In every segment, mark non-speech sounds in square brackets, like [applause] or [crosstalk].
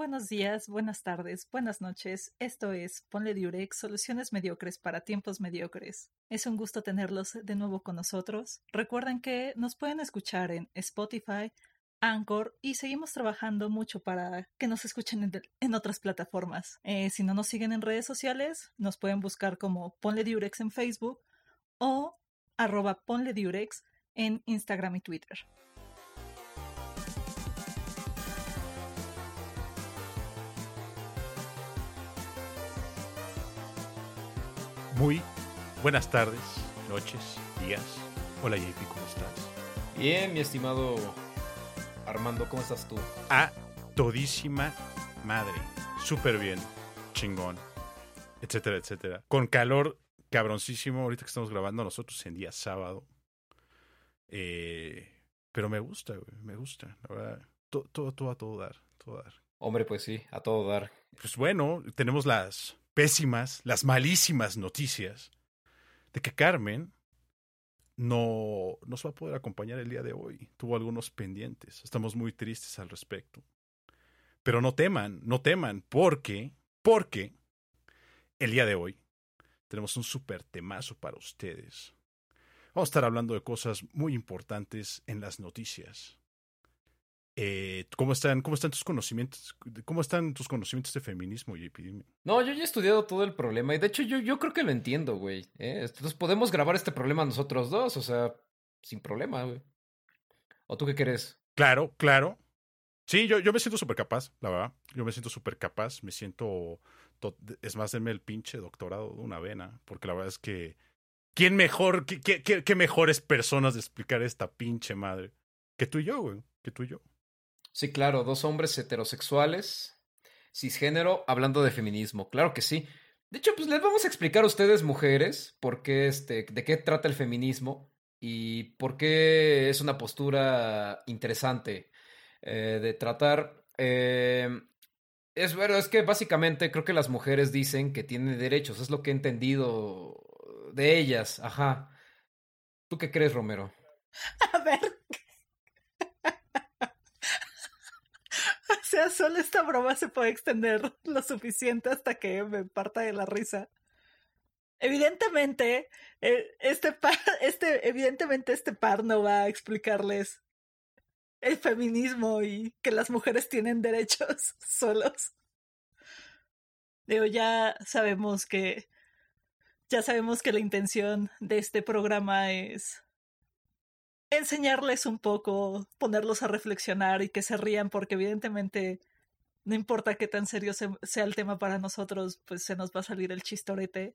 buenos días, buenas tardes, buenas noches. Esto es Ponle Diurex, soluciones mediocres para tiempos mediocres. Es un gusto tenerlos de nuevo con nosotros. Recuerden que nos pueden escuchar en Spotify, Anchor y seguimos trabajando mucho para que nos escuchen en, otras plataformas. Eh, si no nos siguen en redes sociales, nos pueden buscar como Ponle Diurex en Facebook o arroba Ponle Diurex en Instagram y Twitter. Muy buenas tardes, noches, días. Hola JP, ¿cómo estás? Bien, mi estimado Armando, ¿cómo estás tú? A todísima madre. Súper bien, chingón, etcétera, etcétera. Con calor cabroncísimo ahorita que estamos grabando nosotros en día sábado. Eh, pero me gusta, güey, me gusta. La verdad, todo, todo, todo a todo dar, todo dar. Hombre, pues sí, a todo dar. Pues bueno, tenemos las pésimas, las malísimas noticias de que Carmen no nos va a poder acompañar el día de hoy. Tuvo algunos pendientes. Estamos muy tristes al respecto. Pero no teman, no teman, porque, porque el día de hoy tenemos un súper temazo para ustedes. Vamos a estar hablando de cosas muy importantes en las noticias. Eh, ¿cómo, están, ¿Cómo están tus conocimientos? ¿Cómo están tus conocimientos de feminismo, JP? No, yo ya he estudiado todo el problema y de hecho yo, yo creo que lo entiendo, güey. ¿eh? Entonces podemos grabar este problema nosotros dos, o sea, sin problema, güey. ¿O tú qué crees? Claro, claro. Sí, yo, yo me siento súper capaz, la verdad. Yo me siento súper capaz, me siento... Es más, denme el pinche doctorado de una vena, porque la verdad es que... ¿Quién mejor, qué, qué, qué mejores personas de explicar esta pinche madre? Que tú y yo, güey. Que tú y yo. Sí, claro, dos hombres heterosexuales, cisgénero, hablando de feminismo, claro que sí. De hecho, pues les vamos a explicar a ustedes, mujeres, por qué este, de qué trata el feminismo y por qué es una postura interesante eh, de tratar. Eh, es bueno, es que básicamente creo que las mujeres dicen que tienen derechos, es lo que he entendido de ellas, ajá. ¿Tú qué crees, Romero? [laughs] A ver, [laughs] sea, solo esta broma se puede extender [laughs] lo suficiente hasta que me parta de la risa. Evidentemente, eh, este par, [laughs] este, evidentemente este par no va a explicarles el feminismo y que las mujeres tienen derechos solos. Ya sabemos que ya sabemos que la intención de este programa es enseñarles un poco, ponerlos a reflexionar y que se rían, porque evidentemente no importa qué tan serio sea el tema para nosotros, pues se nos va a salir el chistorete,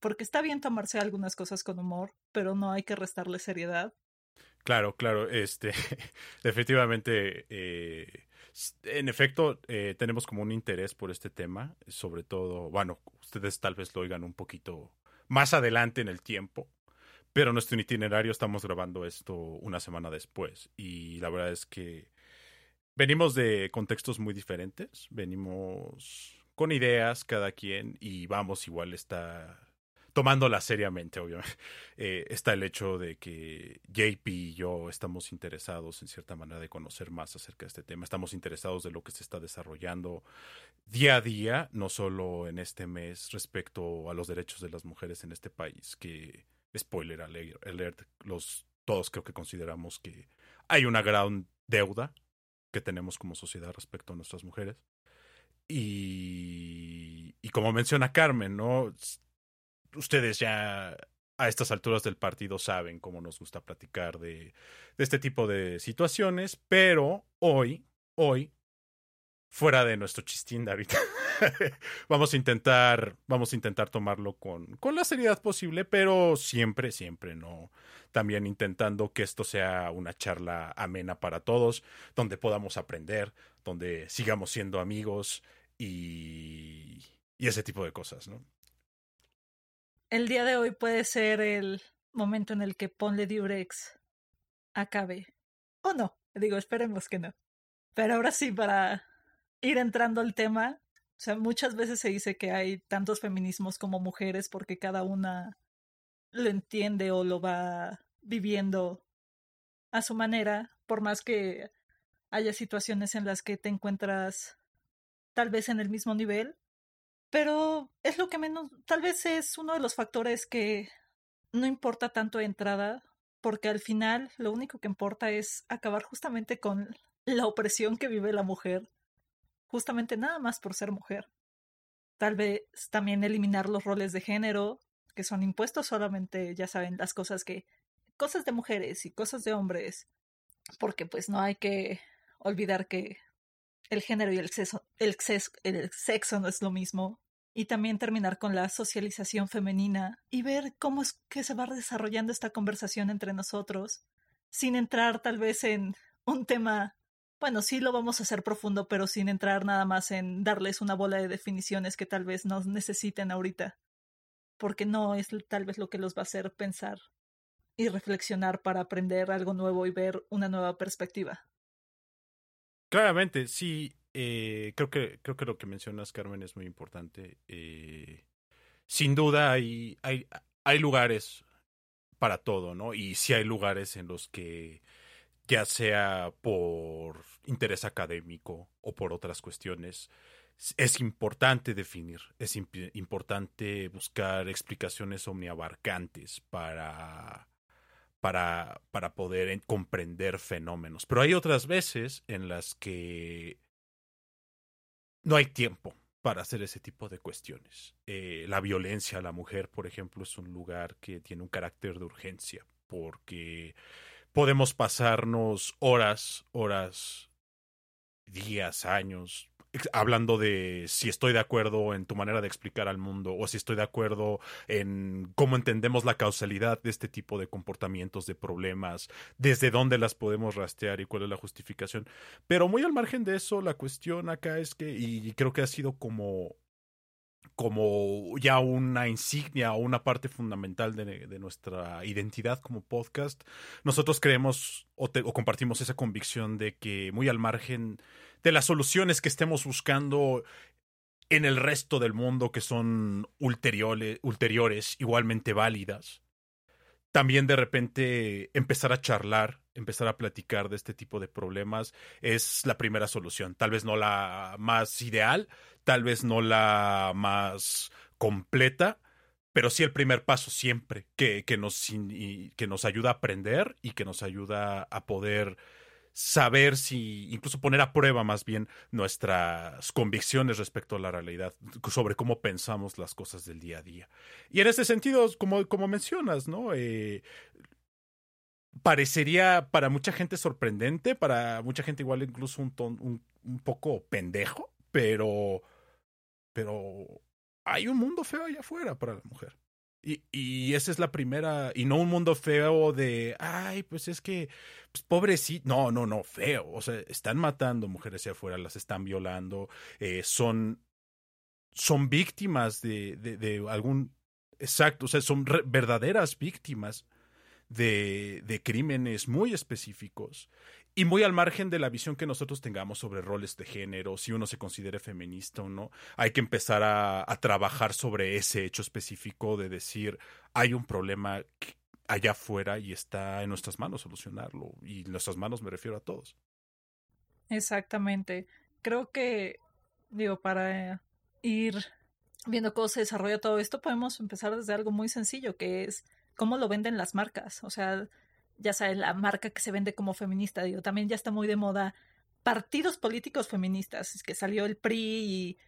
porque está bien tomarse algunas cosas con humor, pero no hay que restarle seriedad. Claro, claro, este, [laughs] definitivamente, eh, en efecto, eh, tenemos como un interés por este tema, sobre todo, bueno, ustedes tal vez lo oigan un poquito más adelante en el tiempo, pero nuestro itinerario estamos grabando esto una semana después y la verdad es que venimos de contextos muy diferentes, venimos con ideas cada quien y vamos igual está tomándola seriamente, obviamente. [laughs] Eh, está el hecho de que JP y yo estamos interesados en cierta manera de conocer más acerca de este tema. Estamos interesados de lo que se está desarrollando día a día, no solo en este mes respecto a los derechos de las mujeres en este país, que spoiler alert, los, todos creo que consideramos que hay una gran deuda que tenemos como sociedad respecto a nuestras mujeres. Y, y como menciona Carmen, ¿no? Ustedes ya a estas alturas del partido saben cómo nos gusta platicar de, de este tipo de situaciones, pero hoy, hoy, fuera de nuestro chistín David. [laughs] vamos a intentar, vamos a intentar tomarlo con, con la seriedad posible, pero siempre, siempre no. También intentando que esto sea una charla amena para todos, donde podamos aprender, donde sigamos siendo amigos y, y ese tipo de cosas, ¿no? El día de hoy puede ser el momento en el que Ponle Durex acabe. O no, digo, esperemos que no. Pero ahora sí, para ir entrando al tema, o sea, muchas veces se dice que hay tantos feminismos como mujeres porque cada una lo entiende o lo va viviendo a su manera, por más que haya situaciones en las que te encuentras tal vez en el mismo nivel, pero es lo que menos, tal vez es uno de los factores que no importa tanto de entrada, porque al final lo único que importa es acabar justamente con la opresión que vive la mujer, justamente nada más por ser mujer. Tal vez también eliminar los roles de género, que son impuestos solamente, ya saben, las cosas que, cosas de mujeres y cosas de hombres, porque pues no hay que olvidar que el género y el sexo, el, el sexo no es lo mismo. Y también terminar con la socialización femenina y ver cómo es que se va desarrollando esta conversación entre nosotros, sin entrar tal vez en un tema, bueno, sí lo vamos a hacer profundo, pero sin entrar nada más en darles una bola de definiciones que tal vez no necesiten ahorita, porque no es tal vez lo que los va a hacer pensar y reflexionar para aprender algo nuevo y ver una nueva perspectiva. Claramente, sí. Eh, creo que creo que lo que mencionas, Carmen, es muy importante. Eh, sin duda hay, hay, hay lugares para todo, ¿no? Y sí hay lugares en los que, ya sea por interés académico o por otras cuestiones, es importante definir, es importante buscar explicaciones omniabarcantes para para, para poder comprender fenómenos. Pero hay otras veces en las que no hay tiempo para hacer ese tipo de cuestiones. Eh, la violencia a la mujer, por ejemplo, es un lugar que tiene un carácter de urgencia, porque podemos pasarnos horas, horas, días, años, hablando de si estoy de acuerdo en tu manera de explicar al mundo o si estoy de acuerdo en cómo entendemos la causalidad de este tipo de comportamientos, de problemas, desde dónde las podemos rastrear y cuál es la justificación. Pero muy al margen de eso, la cuestión acá es que, y creo que ha sido como como ya una insignia o una parte fundamental de, nuestra identidad como podcast, nosotros creemos o, compartimos esa convicción de que muy al margen de las soluciones que estemos buscando en el resto del mundo que son ulteriores igualmente válidas. También de repente empezar a charlar, empezar a platicar de este tipo de problemas es la primera solución. Tal vez no la más ideal, tal vez no la más completa, pero sí el primer paso siempre, que, que, nos, que nos ayuda a aprender y que nos ayuda a poder saber si, incluso poner a prueba más bien nuestras convicciones respecto a la realidad, sobre cómo pensamos las cosas del día a día. Y en ese sentido, como, como mencionas, ¿no? Eh, parecería para mucha gente sorprendente, para mucha gente igual incluso un, un, un poco pendejo, pero, pero hay un mundo feo allá afuera para la mujer. Y, y, esa es la primera, y no un mundo feo de, ay, pues es que, pues pobrecito, no, no, no, feo, o sea, están matando mujeres hacia afuera, las están violando, eh, son, son víctimas de, de, de algún, exacto, o sea, son verdaderas víctimas de, de crímenes muy específicos y muy al margen de la visión que nosotros tengamos sobre roles de género, si uno se considere feminista o no, hay que empezar a, trabajar sobre ese hecho específico de decir, hay un problema allá afuera y está en nuestras manos solucionarlo. Y en nuestras manos me refiero a todos. Exactamente. Creo que, digo, para ir viendo cómo se desarrolla todo esto, podemos empezar desde algo muy sencillo, que es cómo lo venden las marcas. O sea, ya sabes, la marca que se vende como feminista, digo, también ya está muy de moda partidos políticos feministas, es que salió el PRI y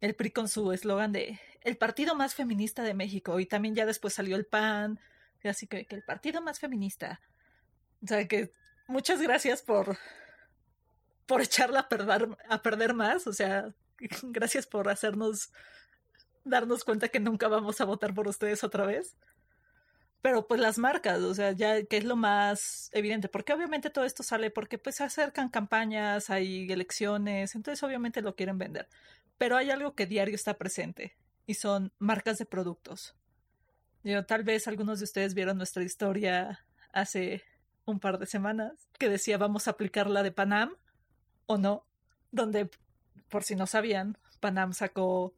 el PRI con su eslogan de el partido más feminista de México y también ya después salió el PAN, así que, que el partido más feminista. O sea que muchas gracias por por echarla a perder, a perder más, o sea, [laughs] gracias por hacernos darnos cuenta que nunca vamos a votar por ustedes otra vez pero pues las marcas, o sea, ya que es lo más evidente, porque obviamente todo esto sale porque pues se acercan campañas, hay elecciones, entonces obviamente lo quieren vender. Pero hay algo que diario está presente y son marcas de productos. Yo, tal vez algunos de ustedes vieron nuestra historia hace un par de semanas que decía vamos a aplicar la de Panam o no, donde por si no sabían, Panam sacó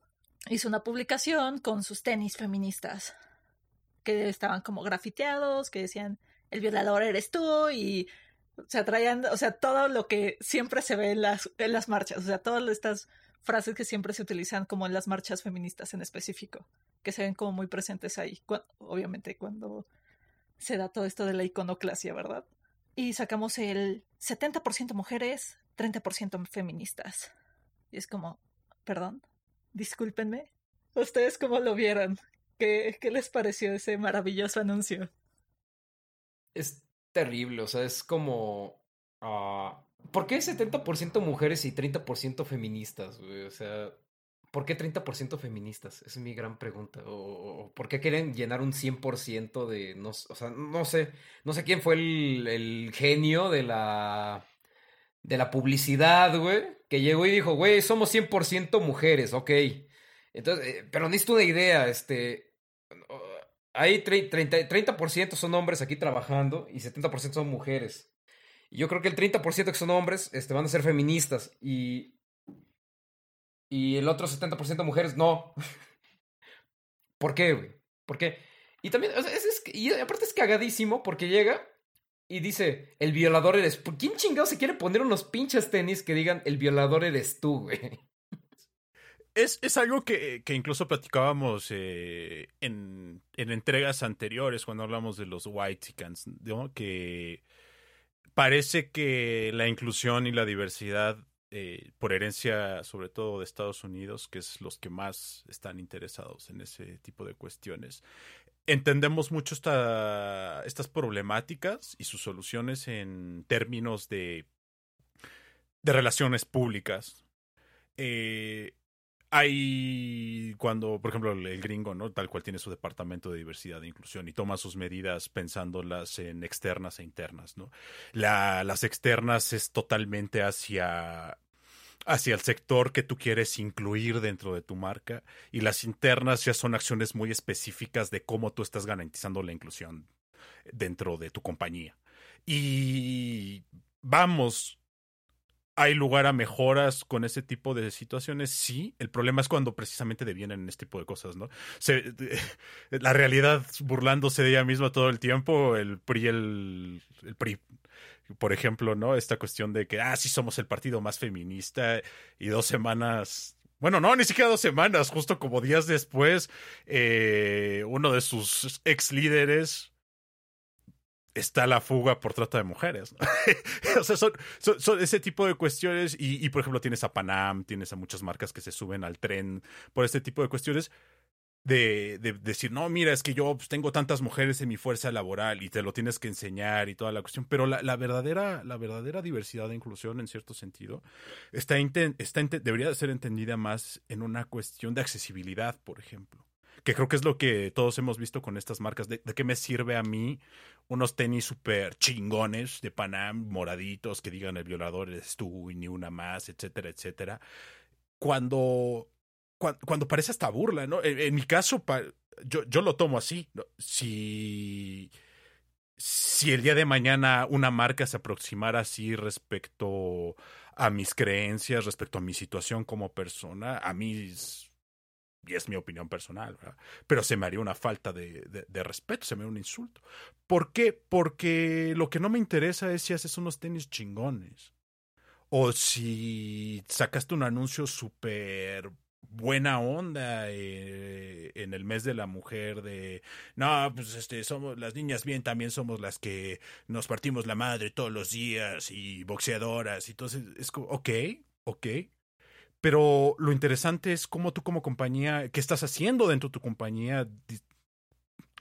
hizo una publicación con sus tenis feministas que estaban como grafiteados, que decían el violador eres tú y se sea, traían, o sea, todo lo que siempre se ve en las, en las marchas, o sea, todas estas frases que siempre se utilizan como en las marchas feministas en específico, que se ven como muy presentes ahí, obviamente cuando se da todo esto de la iconoclasia, ¿verdad? Y sacamos el 70% mujeres, 30% feministas. Y es como, perdón, discúlpenme. ¿Ustedes cómo lo vieron? ¿Qué, qué les pareció ese maravilloso anuncio? Es terrible, o sea, es como... Uh, ¿Por qué 70% mujeres y 30% feministas? O sea, ¿por qué 30% feministas? Es mi gran pregunta. ¿O, por qué quieren llenar un 100% de... No, o sea, no sé. No sé quién fue el, el genio de la... De la publicidad, güey. Que llegó y dijo, güey, somos 100% mujeres, ok. Entonces, eh, pero necesito una idea, este... Hay 30%, 30 son hombres aquí trabajando y 70% son mujeres. Y yo creo que el 30% que son hombres este, van a ser feministas y, y el otro 70% mujeres no. [laughs] ¿Por qué, güey? ¿Por qué? Y también, es, y aparte es cagadísimo porque llega y dice, el violador eres... ¿Quién chingado se quiere poner unos pinches tenis que digan, el violador eres tú, [laughs] güey? Es, es, algo que, que incluso platicábamos eh, en, en, entregas anteriores cuando hablamos de los white ¿no? que parece que la inclusión y la diversidad, eh, por herencia sobre todo de Estados Unidos, que es los que más están interesados en ese tipo de cuestiones, entendemos mucho esta, estas problemáticas y sus soluciones en términos de, de relaciones públicas. Eh, hay cuando, por ejemplo, el gringo, ¿no? Tal cual tiene su departamento de diversidad e inclusión y toma sus medidas pensándolas en externas e internas, ¿no? La, las externas es totalmente hacia hacia el sector que tú quieres incluir dentro de tu marca y las internas ya son acciones muy específicas de cómo tú estás garantizando la inclusión dentro de tu compañía. Y vamos, ¿Hay lugar a mejoras con ese tipo de situaciones? Sí. El problema es cuando precisamente devienen en este tipo de cosas, ¿no? [laughs] La realidad burlándose de ella misma todo el tiempo, el PRI, el, el PRI, por ejemplo, ¿no? Esta cuestión de que, ah, sí somos el partido más feminista y dos semanas bueno, no, ni siquiera dos semanas, justo como días después, eh, uno de sus ex líderes está la fuga por trata de mujeres. [laughs] o sea, son, ese tipo de cuestiones y, y, por ejemplo, tienes a Panam, tienes a muchas marcas que se suben al tren por este tipo de cuestiones. De, de, decir, no, mira, es que yo pues, tengo tantas mujeres en mi fuerza laboral y te lo tienes que enseñar y toda la cuestión, pero la, la verdadera, la verdadera diversidad e inclusión, en cierto sentido, está, está debería ser entendida más en una cuestión de accesibilidad, por ejemplo que creo que es lo que todos hemos visto con estas marcas. ¿De, qué me sirve a mí unos tenis súper chingones de Panam, moraditos, que digan el violador eres tú y ni una más, etcétera, etcétera? Cuando, cuando, parece hasta burla, ¿no? En, mi caso, yo, yo lo tomo así. Si si el día de mañana una marca se aproximara así respecto a mis creencias, respecto a mi situación como persona, a mí y es mi opinión personal, ¿verdad? pero se me haría una falta de, de, respeto, se me haría un insulto. ¿Por qué? Porque lo que no me interesa es si haces unos tenis chingones o si sacaste un anuncio súper buena onda eh, en el mes de la mujer de no pues este somos las niñas bien también somos las que nos partimos la madre todos los días y boxeadoras y entonces es como ok ok pero lo interesante es cómo tú como compañía, qué estás haciendo dentro de tu compañía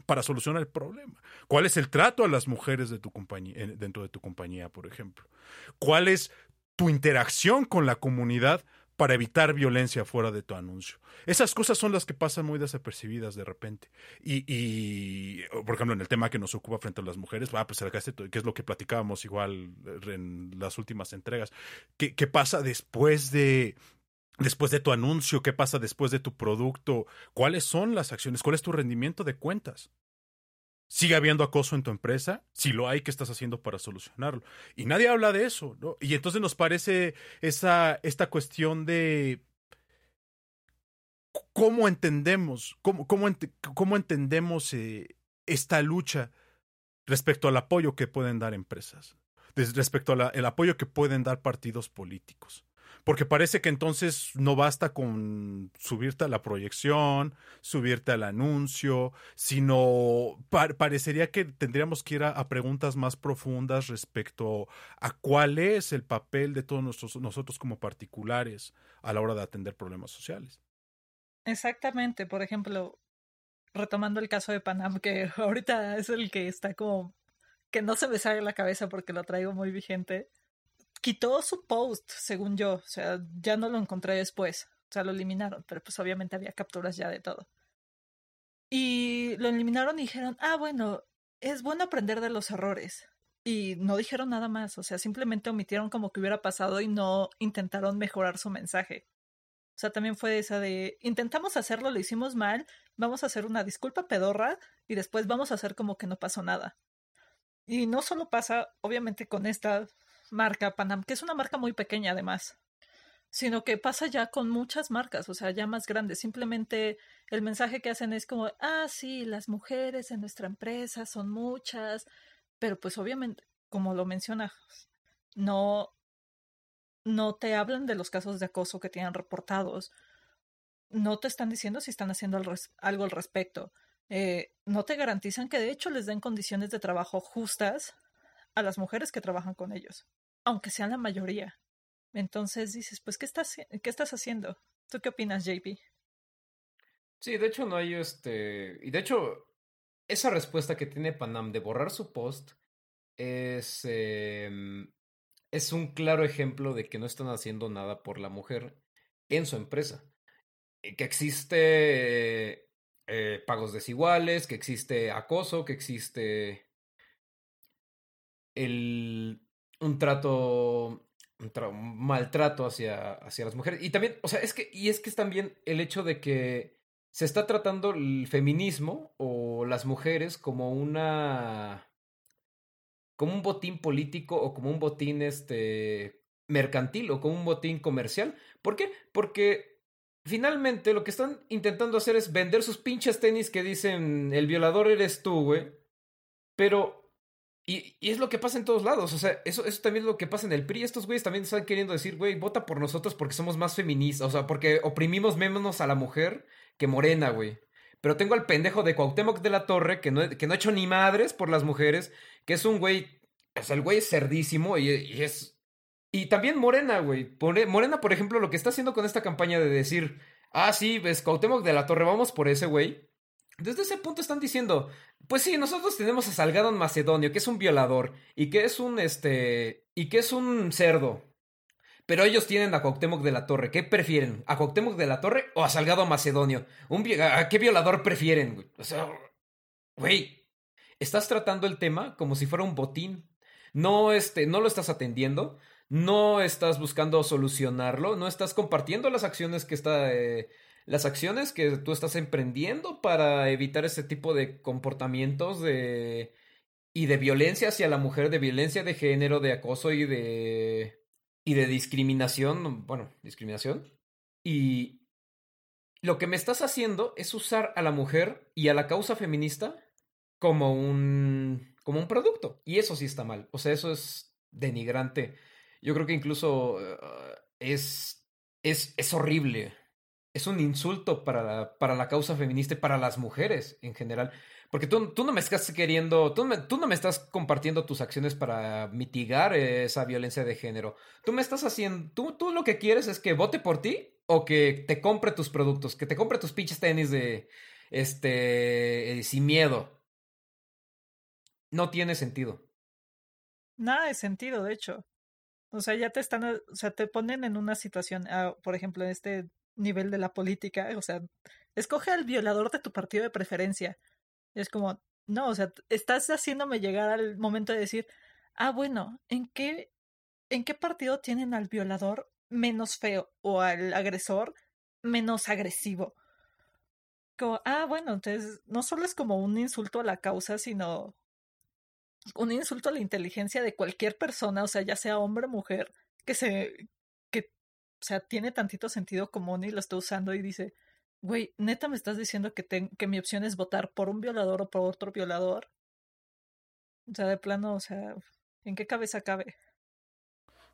para solucionar el problema. ¿Cuál es el trato a las mujeres de tu compañía, dentro de tu compañía, por ejemplo? ¿Cuál es tu interacción con la comunidad para evitar violencia fuera de tu anuncio. Esas cosas son las que pasan muy desapercibidas de repente. Y, por ejemplo, en el tema que nos ocupa frente a las mujeres, va, pues acá que es lo que platicábamos igual en las últimas entregas. ¿Qué, qué pasa después de, después de tu anuncio, qué pasa después de tu producto, cuáles son las acciones, cuál es tu rendimiento de cuentas. ¿Sigue habiendo acoso en tu empresa? Si lo hay, ¿qué estás haciendo para solucionarlo? Y nadie habla de eso, ¿no? Y entonces nos parece esa, esta cuestión de cómo entendemos, cómo, cómo, entendemos eh, esta lucha respecto al apoyo que pueden dar empresas, respecto al apoyo que pueden dar partidos políticos porque parece que entonces no basta con subirte a la proyección, subirte al anuncio, sino parecería que tendríamos que ir a, preguntas más profundas respecto a cuál es el papel de todos nosotros como particulares a la hora de atender problemas sociales. Exactamente, por ejemplo, retomando el caso de Panam, que ahorita es el que está como que no se me sale la cabeza porque lo traigo muy vigente. Quitó su post, según yo, o sea, ya no lo encontré después, o sea, lo eliminaron, pero pues obviamente había capturas ya de todo. Y lo eliminaron y dijeron, ah, bueno, es bueno aprender de los errores. Y no dijeron nada más, o sea, simplemente omitieron como que hubiera pasado y no intentaron mejorar su mensaje. O sea, también fue esa de, intentamos hacerlo, lo hicimos mal, vamos a hacer una disculpa pedorra y después vamos a hacer como que no pasó nada. Y no solo pasa, obviamente, con esta marca Panam, que es una marca muy pequeña además, sino que pasa ya con muchas marcas, o sea, ya más grandes. Simplemente el mensaje que hacen es como, ah, sí, las mujeres en nuestra empresa son muchas, pero pues obviamente, como lo mencionas, no, no te hablan de los casos de acoso que tienen reportados, no te están diciendo si están haciendo algo al respecto. Eh, no te garantizan que de hecho les den condiciones de trabajo justas a las mujeres que trabajan con ellos, aunque sean la mayoría. Entonces dices, pues, ¿qué estás, qué estás haciendo? ¿Tú qué opinas, JP? Sí, de hecho no hay este... Y de hecho, esa respuesta que tiene Panam de borrar su post es... Em, es un claro ejemplo de que no están haciendo nada por la mujer en su empresa. Que existe eh, pagos desiguales, que existe acoso, que existe el, un trato, un, maltrato hacia, hacia las mujeres. Y también, o sea, es que, y es que es también el hecho de que se está tratando el feminismo o las mujeres como una como un botín político o como un botín este mercantil o como un botín comercial. ¿Por qué? Porque finalmente lo que están intentando hacer es vender sus pinches tenis que dicen el violador eres tú, güey. Pero. Y, es lo que pasa en todos lados. O sea, eso, eso también es lo que pasa en el PRI. Estos güeyes también están queriendo decir, güey, vota por nosotros porque somos más feministas. O sea, porque oprimimos menos a la mujer que Morena, güey. Pero tengo al pendejo de Cuauhtémoc de la Torre, que no, que no ha hecho ni madres por las mujeres, que es un güey. O sea, el güey es cerdísimo y, y es y también Morena, güey. Morena, por ejemplo, lo que está haciendo con esta campaña de decir, ah, sí, ves, Cuauhtémoc de la Torre, vamos por ese güey. Desde ese punto están diciendo, pues sí, nosotros tenemos a Salgado en Macedonio, que es un violador, y que es un, este, y que es un cerdo. Pero ellos tienen a Cuauhtémoc de la Torre. ¿Qué prefieren? ¿A Cuauhtémoc de la Torre o a Salgado Macedonio? Un, ¿A qué violador prefieren? O sea, güey, estás tratando el tema como si fuera un botín. No, este, no lo estás atendiendo no estás buscando solucionarlo, no estás compartiendo las acciones que está, eh, las acciones que tú estás emprendiendo para evitar ese tipo de comportamientos de y de violencia hacia la mujer, de violencia de género, de acoso y de y de discriminación, bueno, discriminación. Y lo que me estás haciendo es usar a la mujer y a la causa feminista como un como un producto y eso sí está mal. O sea, eso es denigrante yo creo que incluso eh, es, es, es horrible. Es un insulto para la, para la causa feminista y para las mujeres en general. Porque tú, tú no me estás queriendo, tú, tú no me estás compartiendo tus acciones para mitigar esa violencia de género. Tú me estás haciendo, tú, tú lo que quieres es que vote por ti o que te compre tus productos, que te compre tus pinches tenis de, este, eh, sin miedo. No tiene sentido. Nada de sentido, de hecho. O sea, ya te están, o sea, te ponen en una situación, ah, por ejemplo, en este nivel de la política, o sea, escoge al violador de tu partido de preferencia. es como, no, o sea, estás haciéndome llegar al momento de decir, ah, bueno, ¿en qué, en qué partido tienen al violador menos feo o al agresor menos agresivo? Como, ah, bueno, entonces no solo es como un insulto a la causa, sino un insulto a la inteligencia de cualquier persona, o sea, ya sea hombre o mujer, que se, o sea, tiene tantito sentido común y lo está usando y dice, güey, neta me estás diciendo que, que mi opción es votar por un violador o por otro violador. O sea, de plano, o sea, ¿en qué cabeza cabe?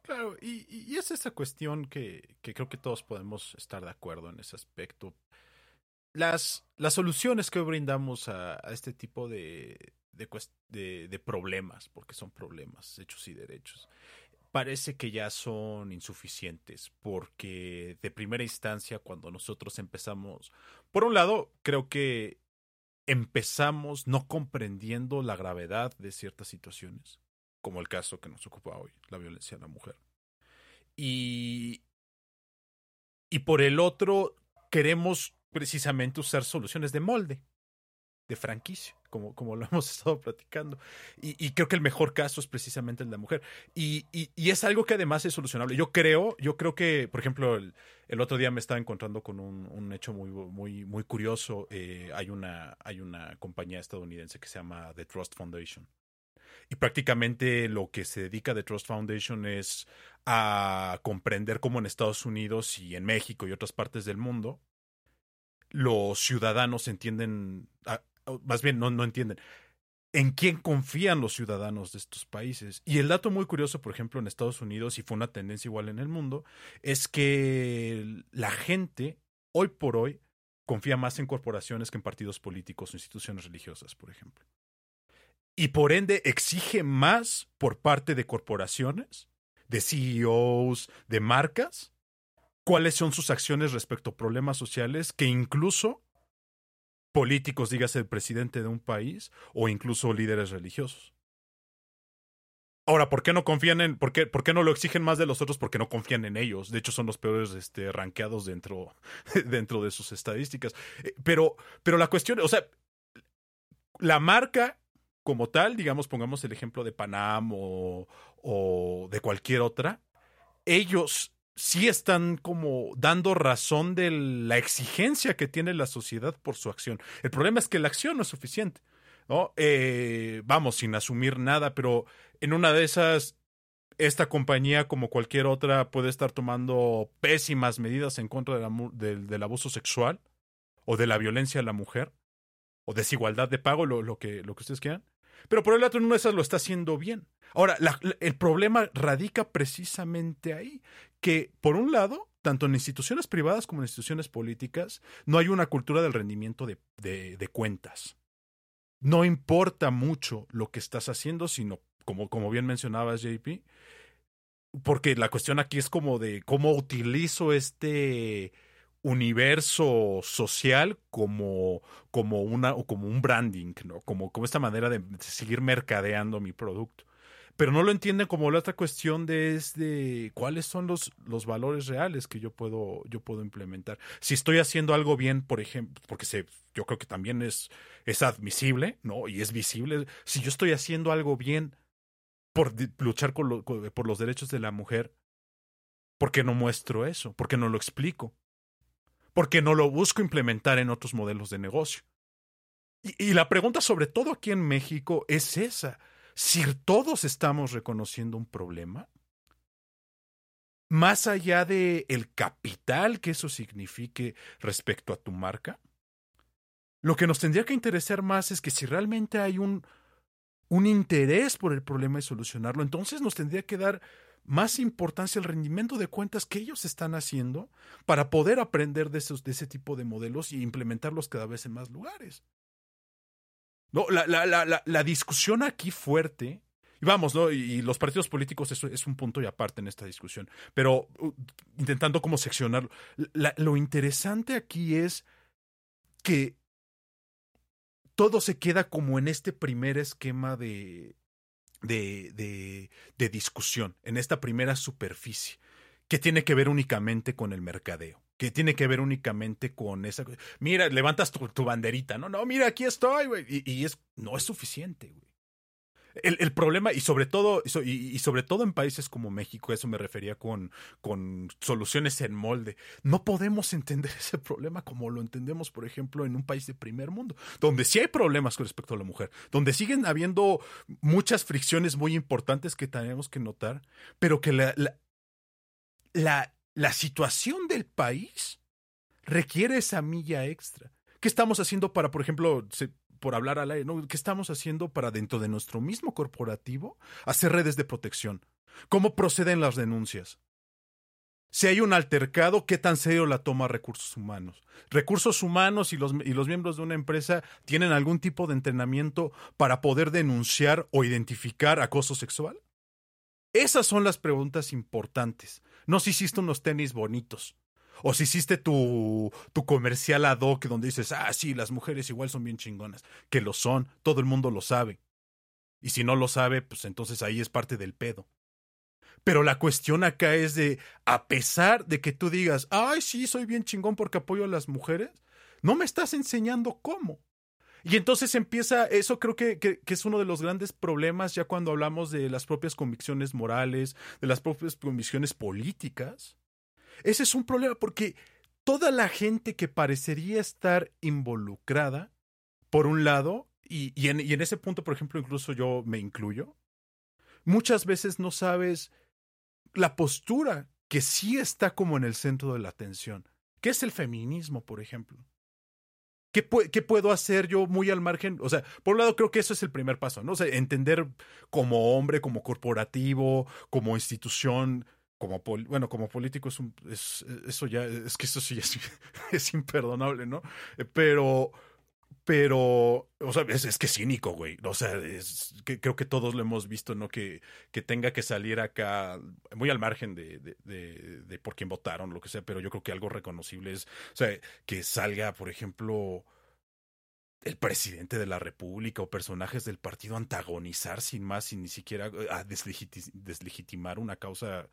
Claro, y, es esa cuestión que, creo que todos podemos estar de acuerdo en ese aspecto. Las, las soluciones que brindamos a, este tipo de, de, de, problemas, porque son problemas, hechos y derechos, parece que ya son insuficientes, porque de primera instancia, cuando nosotros empezamos, por un lado, creo que empezamos no comprendiendo la gravedad de ciertas situaciones, como el caso que nos ocupa hoy, la violencia a la mujer. Y, y por el otro, queremos precisamente usar soluciones de molde, de franquicia como, como lo [laughs] hemos estado platicando. Y, creo que el mejor caso es precisamente el de la mujer. Y, y, es algo que además es solucionable. Yo creo, yo creo que, por ejemplo, el, el otro día me estaba encontrando con un, un hecho muy, muy, muy curioso. Eh, hay, una, hay una compañía estadounidense que se llama The Trust Foundation. Y prácticamente lo que se dedica The Trust Foundation es a comprender cómo en Estados Unidos y en México y otras partes del mundo los ciudadanos entienden, más bien no, no entienden, en quién confían los ciudadanos de estos países. Y el dato muy curioso, por ejemplo, en Estados Unidos, y fue una tendencia igual en el mundo, es que la gente, hoy por hoy, confía más en corporaciones que en partidos políticos o instituciones religiosas, por ejemplo. Y por ende exige más por parte de corporaciones, de CEOs, de marcas, cuáles son sus acciones respecto a problemas sociales que incluso políticos, dígase el presidente de un país, o incluso líderes religiosos. Ahora, ¿por qué no confían en, por qué, por qué no lo exigen más de los otros? Porque no confían en ellos. De hecho, son los peores este, rankeados dentro, [laughs] dentro de sus estadísticas. Eh, pero, pero la cuestión, o sea, la marca como tal, digamos, pongamos el ejemplo de Panam o, o de cualquier otra, ellos sí están como dando razón de la exigencia que tiene la sociedad por su acción. El problema es que la acción no es suficiente. Eh, vamos, sin asumir nada, pero en una de esas, esta compañía, como cualquier otra, puede estar tomando pésimas medidas en contra del abuso sexual o de la violencia a la mujer o desigualdad de pago, lo, que, ustedes quieran. Pero por el otro, de esas lo está haciendo bien. Ahora, el problema radica precisamente ahí, que por un lado, tanto en instituciones privadas como en instituciones políticas, no hay una cultura del rendimiento de, de, cuentas. No importa mucho lo que estás haciendo, sino, como, como bien mencionabas, JP, porque la cuestión aquí es como de cómo utilizo este universo social como, como, una, o como un branding, ¿no? Como, como esta manera de seguir mercadeando mi producto pero no lo entienden como la otra cuestión de, es de cuáles son los, los valores reales que yo puedo, yo puedo implementar. Si estoy haciendo algo bien, por ejemplo, porque se, yo creo que también es, es admisible, ¿no? Y es visible. Si yo estoy haciendo algo bien por luchar por los derechos de la mujer, ¿por qué no muestro eso? ¿Por qué no lo explico? ¿Por qué no lo busco implementar en otros modelos de negocio? y la pregunta, sobre todo aquí en México, es esa si todos estamos reconociendo un problema, más allá de el capital que eso signifique respecto a tu marca, lo que nos tendría que interesar más es que si realmente hay un, un interés por el problema y solucionarlo, entonces nos tendría que dar más importancia al rendimiento de cuentas que ellos están haciendo para poder aprender de, esos, de ese tipo de modelos y implementarlos cada vez en más lugares. No, la, la, la, la, discusión aquí fuerte, y vamos, ¿no? Y, los partidos políticos eso es un punto y aparte en esta discusión, pero uh, intentando como seccionarlo. lo interesante aquí es que todo se queda como en este primer esquema de, de, de discusión, en esta primera superficie, que tiene que ver únicamente con el mercadeo que tiene que ver únicamente con esa. Mira, levantas tu, banderita, no, no, mira, aquí estoy, güey. Y, es, no es suficiente, güey. El, el, problema, y sobre todo, y, sobre todo en países como México, eso me refería con, con soluciones en molde. No podemos entender [laughs] ese problema como lo entendemos, por ejemplo, en un país de primer mundo, donde sí hay problemas con respecto a la mujer, donde siguen habiendo muchas fricciones muy importantes que tenemos que notar, pero que la, la la situación del país requiere esa milla extra. ¿Qué estamos haciendo para, por ejemplo, por hablar al aire. ¿Qué estamos haciendo para dentro de nuestro mismo corporativo hacer redes de protección? ¿Cómo proceden las denuncias? Si hay un altercado, ¿qué tan serio la toma recursos humanos? Recursos humanos y los, y los miembros de una empresa tienen algún tipo de entrenamiento para poder denunciar o identificar acoso sexual? Esas son las preguntas importantes. No si hiciste unos tenis bonitos. O si hiciste tu, tu comercial ad hoc donde dices, ah, sí, las mujeres igual son bien chingonas. Que lo son, todo el mundo lo sabe. Y si no lo sabe, pues entonces ahí es parte del pedo. Pero la cuestión acá es de, a pesar de que tú digas, ay, sí, soy bien chingón porque apoyo a las mujeres, no me estás enseñando cómo. Y entonces empieza, eso creo que, que, es uno de los grandes problemas ya cuando hablamos de las propias convicciones morales, de las propias convicciones políticas. Ese es un problema porque toda la gente que parecería estar involucrada, por un lado, y, y, en, y en ese punto, por ejemplo, incluso yo me incluyo, muchas veces no sabes la postura que sí está como en el centro de la atención, que es el feminismo, por ejemplo. ¿Qué, ¿Qué, puedo hacer yo muy al margen? O sea, por un lado creo que eso es el primer paso, ¿no? O sea, entender como hombre, como corporativo, como institución, como bueno, como político es un es, eso ya es que eso sí es, [laughs] es imperdonable, ¿no? Pero pero, o sea, es, que cínico, güey. O sea, es, que, creo que todos lo hemos visto, ¿no? Que, que tenga que salir acá muy al margen de, de, de, de por quién votaron, lo que sea, pero yo creo que algo reconocible es, o sea, que salga, por ejemplo, el presidente de la República o personajes del partido antagonizar sin más, sin ni siquiera eh, a deslegitimar una causa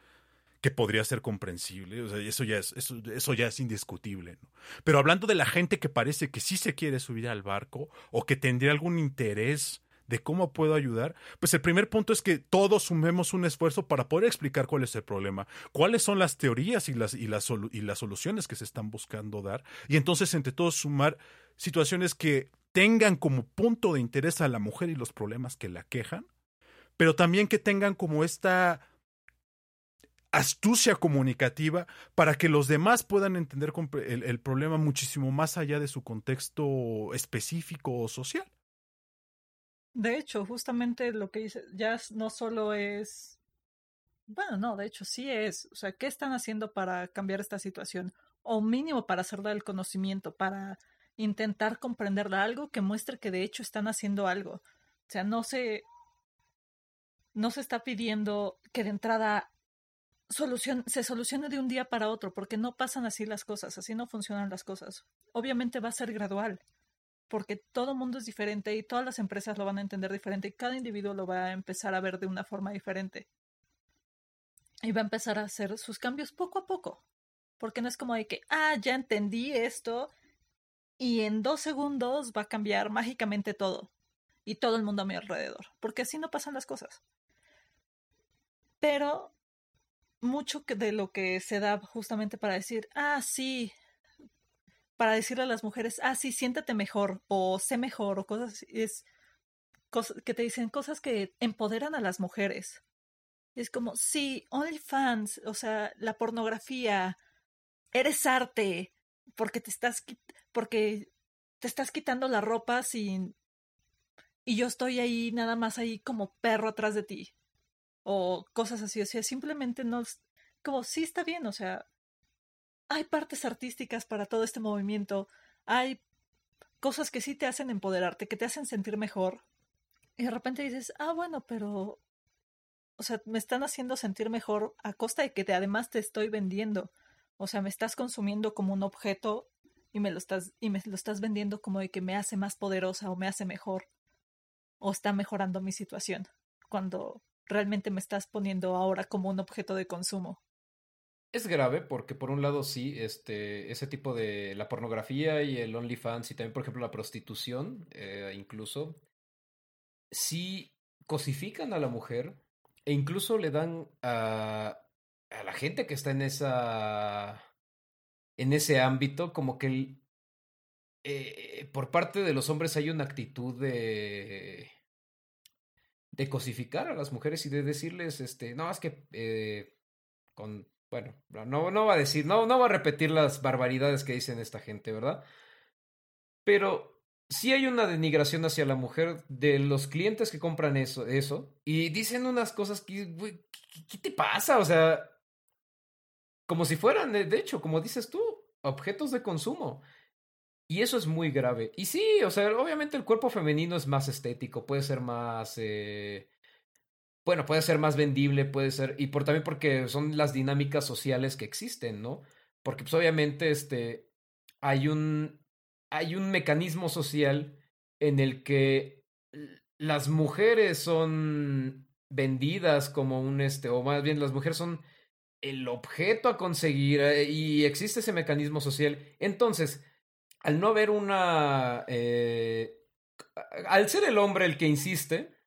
que podría ser comprensible, o sea, eso ya es, eso, eso ya es indiscutible, ¿no? Pero hablando de la gente que parece que sí se quiere subir al barco o que tendría algún interés de cómo puedo ayudar, pues el primer punto es que todos sumemos un esfuerzo para poder explicar cuál es el problema, cuáles son las teorías y las, y las, y las soluciones que se están buscando dar, y entonces entre todos sumar situaciones que tengan como punto de interés a la mujer y los problemas que la quejan, pero también que tengan como esta astucia comunicativa para que los demás puedan entender el, problema muchísimo más allá de su contexto específico o social. De hecho, justamente lo que dice, ya no solo es, bueno, no, de hecho sí es, o sea, ¿qué están haciendo para cambiar esta situación? O mínimo para hacerle el conocimiento, para intentar comprenderla, algo que muestre que de hecho están haciendo algo. O sea, no se, no se está pidiendo que de entrada solución, se solucione de un día para otro, porque no pasan así las cosas, así no funcionan las cosas. Obviamente va a ser gradual, porque todo mundo es diferente y todas las empresas lo van a entender diferente y cada individuo lo va a empezar a ver de una forma diferente. Y va a empezar a hacer sus cambios poco a poco, porque no es como de que, ah, ya entendí esto y en dos segundos va a cambiar mágicamente todo y todo el mundo a mi alrededor, porque así no pasan las cosas. Pero mucho de lo que se da justamente para decir, ah, sí, para decirle a las mujeres, ah, sí, siéntate mejor o sé mejor o cosas, es que te dicen cosas que empoderan a las mujeres. es como, sí, OnlyFans, o sea, la pornografía, eres arte, porque te estás, porque te estás quitando la ropa sin, y yo estoy ahí nada más ahí como perro atrás de ti o cosas así, o sea, simplemente no, como sí está bien, o sea, hay partes artísticas para todo este movimiento, hay cosas que sí te hacen empoderarte, que te hacen sentir mejor, y de repente dices, ah, bueno, pero, o sea, me están haciendo sentir mejor a costa de que además te estoy vendiendo, o sea, me estás consumiendo como un objeto y me lo estás y me lo estás vendiendo como de que me hace más poderosa o me hace mejor o está mejorando mi situación cuando realmente me estás poniendo ahora como un objeto de consumo. Es grave porque por un lado sí, este, ese tipo de la pornografía y el OnlyFans y también por ejemplo la prostitución, eh, incluso, sí cosifican a la mujer e incluso le dan a, a la gente que está en esa en ese ámbito como que eh, por parte de los hombres hay una actitud de de cosificar a las mujeres y de decirles, este, no, es que eh, con, bueno, no, no va a decir, no, no va a repetir las barbaridades que dicen esta gente, ¿verdad? Pero sí hay una denigración hacia la mujer de los clientes que compran eso, eso y dicen unas cosas que, güey, ¿qué, ¿qué, te pasa? O sea, como si fueran, de hecho, como dices tú, objetos de consumo. Y eso es muy grave. Y sí, o sea, obviamente el cuerpo femenino es más estético, puede ser más... Eh, bueno, puede ser más vendible, puede ser... Y por, también porque son las dinámicas sociales que existen, ¿no? Porque pues obviamente este, hay un hay un mecanismo social en el que las mujeres son vendidas como un este, o más bien las mujeres son el objeto a conseguir eh, y existe ese mecanismo social. Entonces, al no haber una... Eh, al ser el hombre el que insiste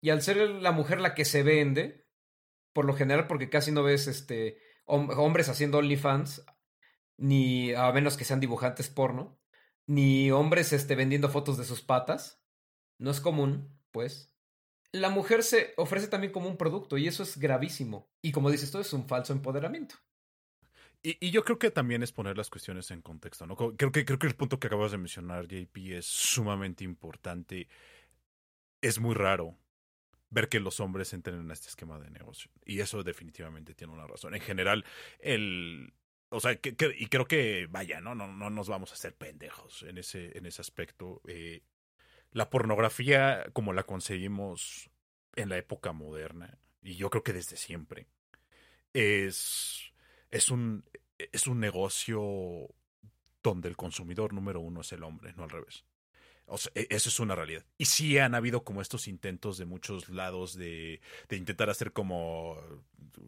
y al ser la mujer la que se vende, por lo general porque casi no ves este, hombres haciendo OnlyFans, ni a menos que sean dibujantes porno, ni hombres este, vendiendo fotos de sus patas. No es común, pues. La mujer se ofrece también como un producto y eso es gravísimo. Y como dices tú, es un falso empoderamiento. Y, yo creo que también es poner las cuestiones en contexto, ¿no? Creo que, creo que el punto que acabas de mencionar, JP, es sumamente importante. Es muy raro ver que los hombres entren en este esquema de negocio. Y eso definitivamente tiene una razón. En general, el, o sea, y creo que, vaya, ¿no? No, no nos vamos a hacer pendejos en ese, en ese aspecto. Eh, la pornografía, como la conseguimos en la época moderna, y yo creo que desde siempre, es, es, un, es un negocio donde el consumidor número uno es el hombre, no al revés. O sea, e, eso es una realidad. Y sí han habido como estos intentos de muchos lados de, de intentar hacer como...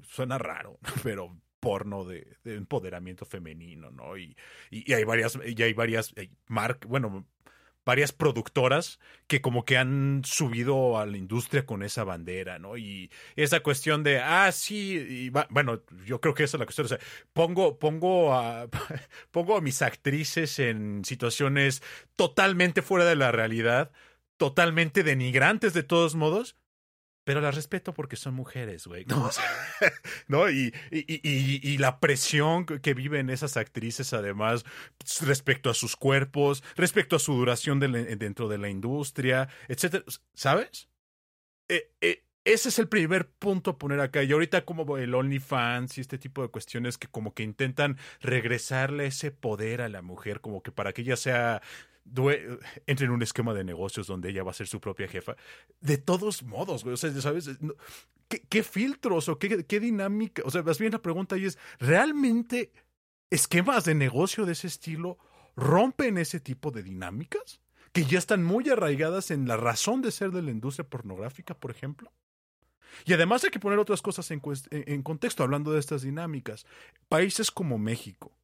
Suena raro, [laughs] pero porno de, de, empoderamiento femenino, ¿no? Y, y, hay varias, y hay varias, bueno, varias productoras que como que han subido a la industria con esa bandera, ¿no? Y esa cuestión de, ah, sí, y va, bueno, yo creo que esa es la cuestión, o sea, pongo, pongo a, [laughs] pongo a mis actrices en situaciones totalmente fuera de la realidad, totalmente denigrantes de todos modos, pero las respeto porque son mujeres, güey. ¿no? ¿no? [laughs] Y, y, y, y, la presión que viven esas actrices, además, respecto a sus cuerpos, respecto a su duración de dentro de la industria, etcétera. ¿Sabes? Eh, eh, ese es el primer punto a poner acá. Y ahorita como el OnlyFans y este tipo de cuestiones que como que intentan regresarle ese poder a la mujer, como que para que ella sea entre en un esquema de negocios donde ella va a ser su propia jefa. De todos modos, güey, o sea, ¿sabes? ¿Qué, qué filtros o qué, qué, dinámica? O sea, más bien la pregunta ahí es, ¿realmente esquemas de negocio de ese estilo rompen ese tipo de dinámicas? Que ya están muy arraigadas en la razón de ser de la industria pornográfica, por ejemplo. Y además hay que poner otras cosas en contexto, hablando de estas dinámicas. Países como México,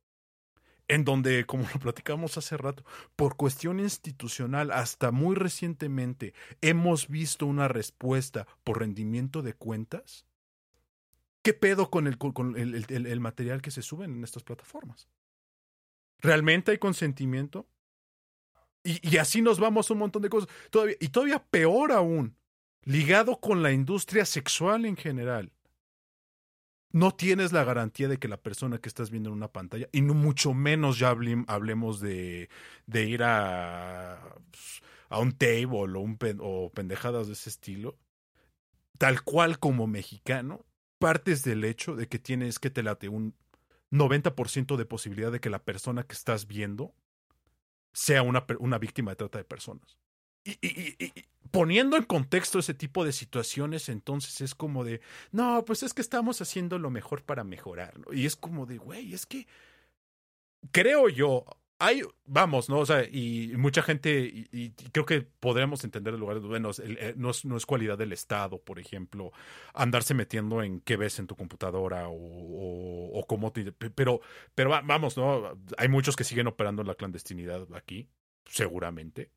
en donde, como lo platicamos hace rato, por cuestión institucional, hasta muy recientemente, hemos visto una respuesta por rendimiento de cuentas. ¿Qué pedo con el, material que se sube en estas plataformas? ¿Realmente hay consentimiento? Y, y, así nos vamos a un montón de cosas. Todavía, y todavía peor aún, ligado con la industria sexual en general no tienes la garantía de que la persona que estás viendo en una pantalla, y no mucho menos ya hablemos de, de ir a, a un table o, un o pendejadas de ese estilo, tal cual como mexicano, partes del hecho de que tienes que te late un 90% de posibilidad de que la persona que estás viendo sea una, una víctima de trata de personas. Y, y, y, poniendo en contexto ese tipo de situaciones, entonces es como de, no, pues es que estamos haciendo lo mejor para mejorarlo. Y es como de, güey, es que creo yo, hay, vamos, ¿no? O sea, y mucha gente, y, creo que podremos entender el lugar, bueno, el, el, no, es, no, es, cualidad del Estado, por ejemplo, andarse metiendo en qué ves en tu computadora o, cómo te... Pero, pero vamos, ¿no? Hay muchos que siguen operando la clandestinidad aquí, seguramente.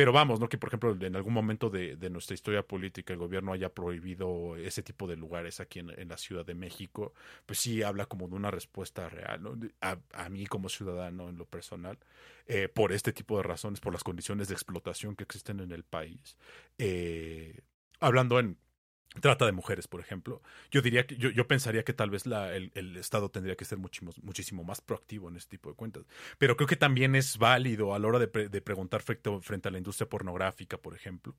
Pero vamos, ¿no? Que por ejemplo en algún momento de, nuestra historia política el gobierno haya prohibido ese tipo de lugares aquí en, la Ciudad de México, pues sí habla como de una respuesta real, ¿no? A, a mí como ciudadano en lo personal, eh, por este tipo de razones, por las condiciones de explotación que existen en el país. Eh, hablando en trata de mujeres, por ejemplo, yo diría que yo, yo pensaría que tal vez la, el, el, Estado tendría que ser muchísimo, muchísimo, más proactivo en este tipo de cuentas. Pero creo que también es válido a la hora de, de preguntar frente, frente, a la industria pornográfica, por ejemplo,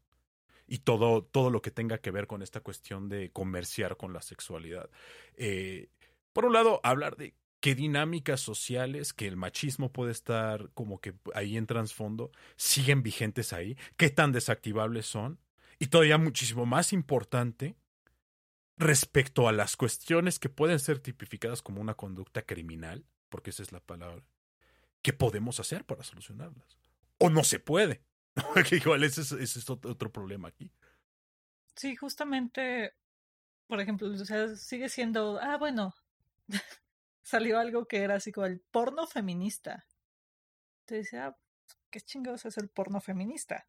y todo, todo lo que tenga que ver con esta cuestión de comerciar con la sexualidad. Eh, por un lado, hablar de qué dinámicas sociales, que el machismo puede estar como que ahí en trasfondo, siguen vigentes ahí, qué tan desactivables son y todavía muchísimo más importante, respecto a las cuestiones que pueden ser tipificadas como una conducta criminal, porque esa es la palabra, ¿qué podemos hacer para solucionarlas? O no se puede. [laughs] igual ese es, ese es otro problema aquí. Sí, justamente, por ejemplo, o sea, sigue siendo, ah, bueno, [laughs] salió algo que era así como el porno feminista. Entonces, ah, ¿qué chingados es el porno feminista?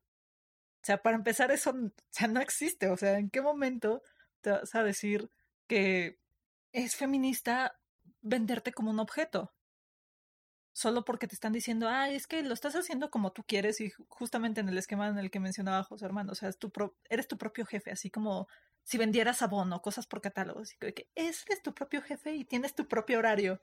O sea, para empezar, eso o sea, no existe. O sea, ¿en qué momento te vas a decir que es feminista venderte como un objeto? Solo porque te están diciendo, ah, es que lo estás haciendo como tú quieres y justamente en el esquema en el que mencionaba José Hermano, o sea, es tu pro eres tu propio jefe, así como si vendieras abono, cosas por catálogos, y que eres tu propio jefe y tienes tu propio horario.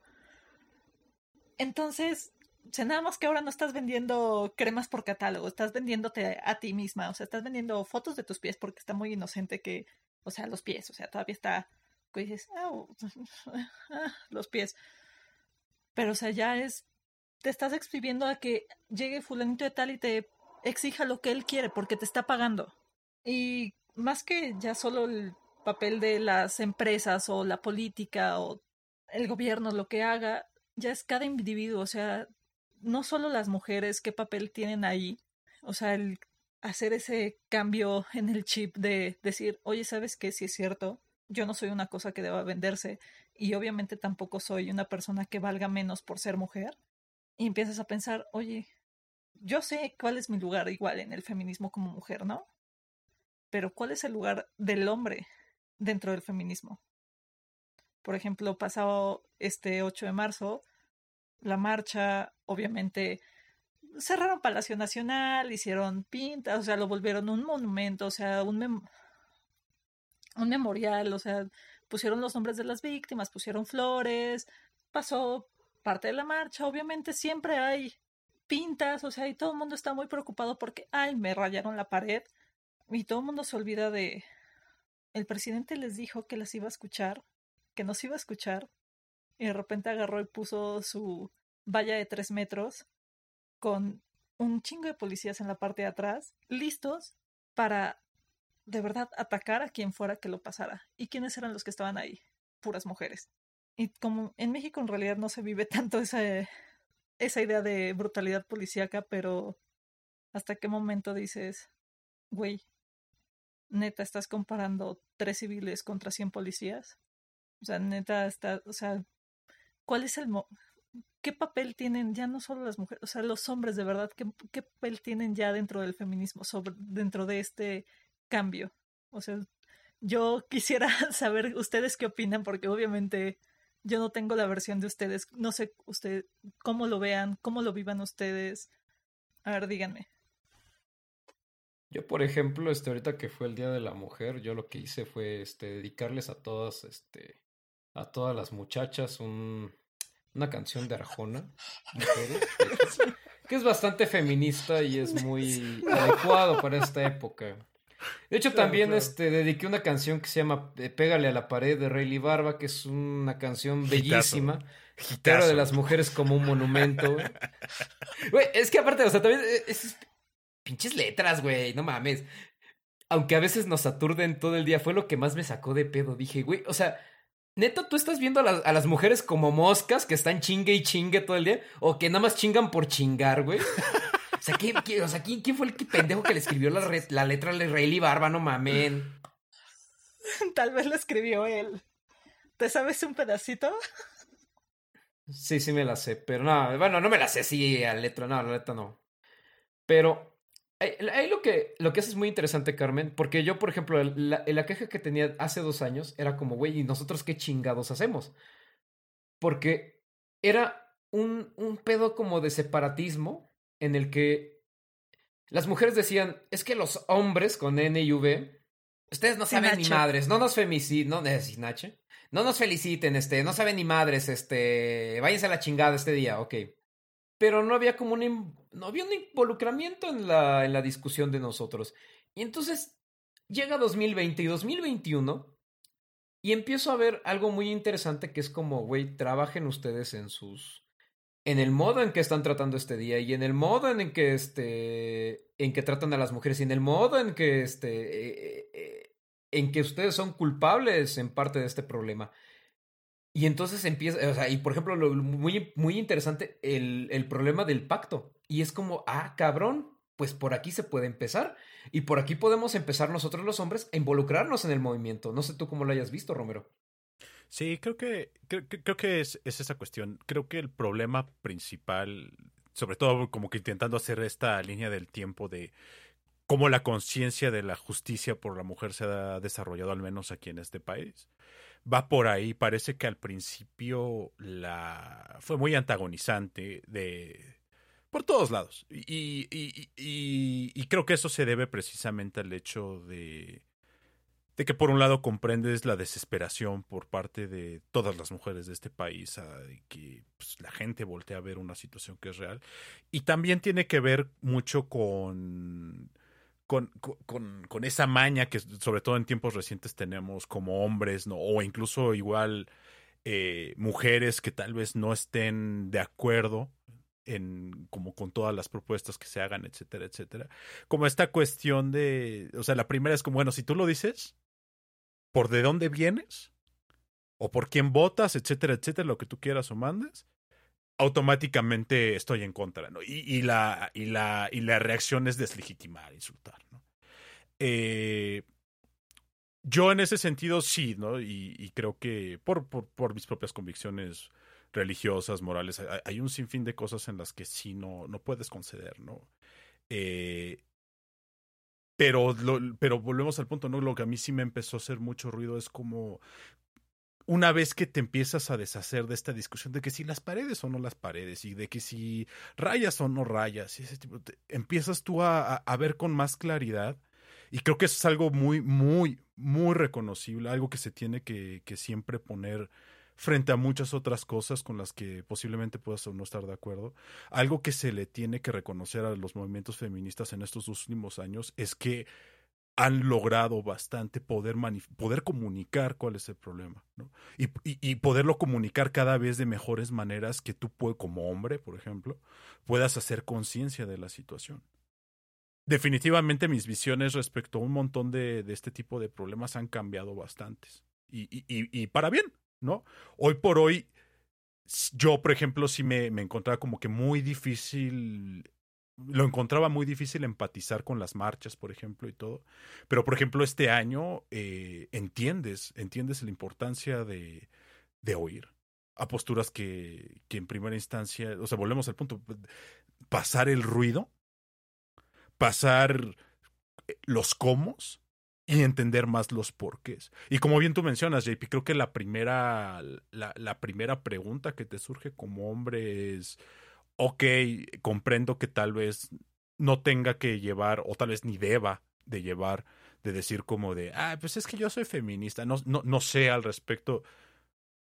Entonces, o sea, nada más que ahora no estás vendiendo cremas por catálogo, estás vendiéndote a ti misma, o sea, estás vendiendo fotos de tus pies porque está muy inocente que, o sea, los pies, o sea, todavía está, que dices, oh, [laughs] los pies. Pero, o sea, ya es, te estás exhibiendo a que llegue fulanito de tal y te exija lo que él quiere porque te está pagando. Y más que ya solo el papel de las empresas o la política o el gobierno, lo que haga, ya es cada individuo, o sea, no solo las mujeres, qué papel tienen ahí, o sea, el hacer ese cambio en el chip de decir, oye, ¿sabes qué? Si es cierto, yo no soy una cosa que deba venderse y obviamente tampoco soy una persona que valga menos por ser mujer. Y empiezas a pensar, oye, yo sé cuál es mi lugar igual en el feminismo como mujer, ¿no? Pero ¿cuál es el lugar del hombre dentro del feminismo? Por ejemplo, pasado este 8 de marzo, la marcha, obviamente cerraron Palacio Nacional, hicieron pintas, o sea, lo volvieron un monumento, o sea, un, un memorial, o sea, pusieron los nombres de las víctimas, pusieron flores, pasó parte de la marcha, obviamente siempre hay pintas, o sea, y todo el mundo está muy preocupado porque, ay, me rayaron la pared, y todo el mundo se olvida de... El presidente les dijo que las iba a escuchar, que nos iba a escuchar, y de repente agarró y puso su valla de tres metros con un chingo de policías en la parte de atrás, listos para de verdad atacar a quien fuera que lo pasara. ¿Y quiénes eran los que estaban ahí? Puras mujeres. Y como en México en realidad no se vive [laughs] tanto esa, esa idea de brutalidad policíaca, pero ¿hasta qué momento dices, güey, neta, estás comparando tres civiles contra cien policías? O sea, neta, está, o sea, ¿cuál es el... Mo ¿Qué papel tienen ya no solo las mujeres, o sea, los hombres de verdad, qué, qué papel tienen ya dentro del feminismo, sobre, dentro de este cambio? O sea, yo quisiera [laughs] saber ustedes qué opinan, porque obviamente yo no tengo la versión de ustedes, no sé usted cómo lo vean, cómo lo vivan ustedes. A ver, díganme. Yo, por ejemplo, este, ahorita que fue el Día de la Mujer, yo lo que hice fue este, dedicarles a todas, este, a todas las muchachas un, una canción de Arjona, que es bastante feminista y es muy adecuado para esta época. De hecho, también este dediqué una canción que se llama eh, Pégale a la pared de Rayleigh Barba, que es una canción bellísima. Pero de las mujeres como un monumento. Güey, es que aparte, o sea, también eh, es, pinches letras, güey, no mames. Aunque a veces nos aturden todo el día, fue lo que más me sacó de pedo. Dije, güey, o sea, Neto, ¿tú estás viendo a las, a las, mujeres como moscas que están chingue y chingue todo el día? ¿O que nada más chingan por chingar, güey? O sea, ¿qué, qué, o sea ¿quién, ¿quién, fue el pendejo que le escribió la, la letra de Rayleigh Barba? No mamen. [laughs] Tal vez lo escribió él. ¿Te sabes un pedacito? Sí, sí me la sé, pero no, bueno, no me la sé así a letra, no, la letra no. Pero Ahí lo que, lo que hace es muy interesante, Carmen, porque yo, por ejemplo, la, la queja que tenía hace dos años era como, güey, ¿y nosotros qué chingados hacemos? Porque era un, un pedo como de separatismo en el que las mujeres decían, es que los hombres con N y V Ustedes no saben ni madres, no nos feliciten, no, eh, Nache. No nos feliciten, este, no saben ni madres, este, váyanse a la chingada este día, ok. Pero no había como un, no había un involucramiento en la, en la discusión de nosotros. Y entonces llega 2020 y 2021 y empiezo a ver algo muy interesante que es como, güey, trabajen ustedes en sus en el modo en que están tratando este día y en el modo en que este en que tratan a las mujeres y en el modo en que este eh, eh, en que ustedes son culpables en parte de este problema. Y entonces empieza, o sea, y por ejemplo, lo, muy, muy interesante, el, el problema del pacto. Y es como, ah, cabrón, pues por aquí se puede empezar. Y por aquí podemos empezar nosotros los hombres a involucrarnos en el movimiento. No sé tú cómo lo hayas visto, Romero. Sí, creo que, creo, que es, es, esa cuestión. Creo que el problema principal, sobre todo como que intentando hacer esta línea del tiempo de cómo la conciencia de la justicia por la mujer se ha desarrollado, al menos aquí en este país, va por ahí. Parece que al principio la fue muy antagonizante de por todos lados. Y, creo que eso se debe precisamente al hecho de, de que por un lado comprendes la desesperación por parte de todas las mujeres de este país, que pues, la gente voltea a ver una situación que es real. Y también tiene que ver mucho con, con, con, con esa maña que sobre todo en tiempos recientes tenemos como hombres, ¿no? o incluso igual eh, mujeres que tal vez no estén de acuerdo en como con todas las propuestas que se hagan, etcétera, etcétera. Como esta cuestión de, o sea, la primera es como, bueno, si tú lo dices, por de dónde vienes, o por quién votas, etcétera, etcétera, lo que tú quieras o mandes, automáticamente estoy en contra, ¿no? Y, y la, y, la, y la reacción es deslegitimar, insultar. Eh, yo en ese sentido sí, ¿no? Y, y creo que por, mis propias convicciones religiosas, morales, hay, un sinfín de cosas en las que sí no, no puedes conceder, ¿no? Eh, pero, pero volvemos al punto, ¿no? Lo que a mí sí me empezó a hacer mucho ruido es como una vez que te empiezas a deshacer de esta discusión de que si las paredes o no las paredes y de que si rayas o no rayas, y ese tipo, empiezas tú a, ver con más claridad. Y creo que eso es algo muy, muy, muy reconocible, algo que se tiene que, que siempre poner frente a muchas otras cosas con las que posiblemente puedas o no estar de acuerdo. Algo que se le tiene que reconocer a los movimientos feministas en estos últimos años es que han logrado bastante poder, poder comunicar cuál es el problema. Y, y, poderlo comunicar cada vez de mejores maneras que tú, como hombre, por ejemplo, puedas hacer conciencia de la situación. Definitivamente mis visiones respecto a un montón de, de este tipo de problemas han cambiado bastantes. Y, y, para bien, ¿no? Hoy por hoy, yo, por ejemplo, sí me, me encontraba como que muy difícil lo encontraba muy difícil empatizar con las marchas, por ejemplo, y todo. Pero, por ejemplo, este año eh, entiendes, entiendes la importancia de, de oír a posturas que, que en primera instancia, o sea, volvemos al punto, pasar el ruido, pasar eh, los comos y entender más los porqués. Y como bien tú mencionas, JP, creo que la primera, la, la primera pregunta que te surge como hombre es, ok, comprendo que tal vez no tenga que llevar, o tal vez ni deba de llevar, de decir como de, ah, pues es que yo soy feminista, no, no, no sé al respecto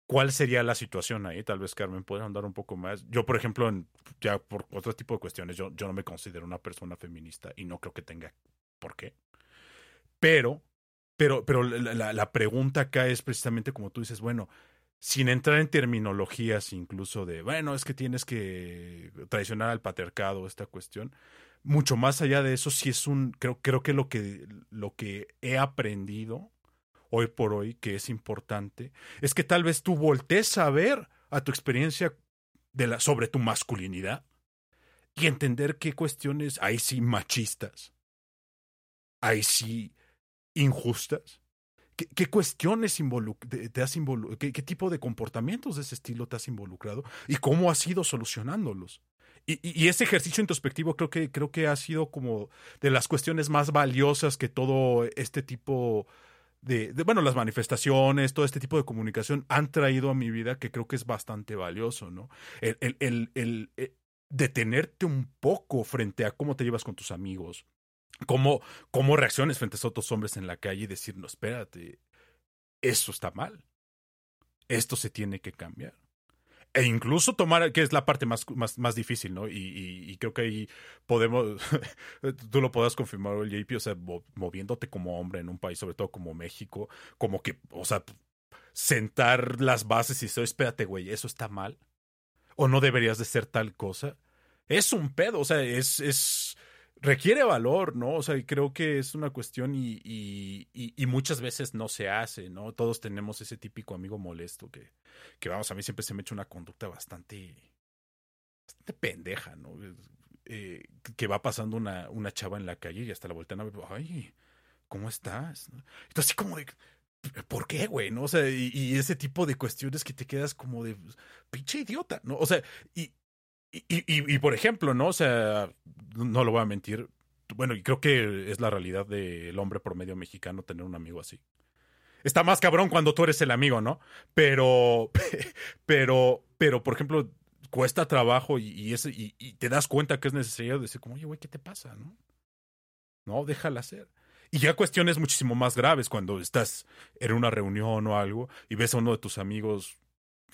cuál sería la situación ahí. Tal vez Carmen pueda andar un poco más. Yo, por ejemplo, ya por otro tipo de cuestiones, yo, yo no me considero una persona feminista y no creo que tenga por qué. Pero, pero, pero la, la pregunta acá es precisamente como tú dices, bueno, sin entrar en terminologías incluso de, bueno, es que tienes que traicionar al patriarcado, esta cuestión. Mucho más allá de eso, sí es un, creo, creo que lo que, lo que he aprendido hoy por hoy, que es importante, es que tal vez tú voltees a ver a tu experiencia de la, sobre tu masculinidad y entender qué cuestiones, ahí sí machistas, ahí sí injustas. ¿Qué, qué cuestiones te has involucrado? Qué, tipo de comportamientos de ese estilo te has involucrado? ¿Y cómo has ido solucionándolos? Y, ese ejercicio introspectivo creo que, creo que ha sido como de las cuestiones más valiosas que todo este tipo de, de, bueno, las manifestaciones, todo este tipo de comunicación han traído a mi vida que creo que es bastante valioso, ¿no? El, el, el, el, el detenerte un poco frente a cómo te llevas con tus amigos, cómo, cómo reacciones frente a otros hombres en la calle y decir, no, espérate, eso está mal. Esto se tiene que cambiar. E incluso tomar, que es la parte más, más, más difícil, ¿no? Y, y, creo que ahí podemos, [laughs] tú lo puedas confirmar, JP, o sea, moviéndote como hombre en un país, sobre todo como México, como que, o sea, sentar las bases y decir, espérate, güey, eso está mal. O no deberías de ser tal cosa. Es un pedo, o sea, es, es, requiere valor, ¿no? O sea, creo que es una cuestión y, y, y, muchas veces no se hace, ¿no? Todos tenemos ese típico amigo molesto que, que vamos, a mí siempre se me ha hecho una conducta bastante, bastante pendeja, ¿no? Eh, que va pasando una, una chava en la calle y hasta la vuelta a ver, ay, ¿cómo estás? Entonces, así como de, ¿por qué, güey? ¿No? O sea, y, y, ese tipo de cuestiones que te quedas como de, pinche idiota, ¿no? O sea, y, y, por ejemplo, ¿no? O sea, no lo voy a mentir. Bueno, y creo que es la realidad del hombre promedio mexicano tener un amigo así. Está más cabrón cuando tú eres el amigo, ¿no? Pero, [laughs] pero, pero, por ejemplo, cuesta trabajo y, ese, y, te das cuenta que es necesario decir como, oye, güey, ¿qué te pasa, no? No, déjala hacer. Y ya cuestiones muchísimo más graves cuando estás en una reunión o algo y ves a uno de tus amigos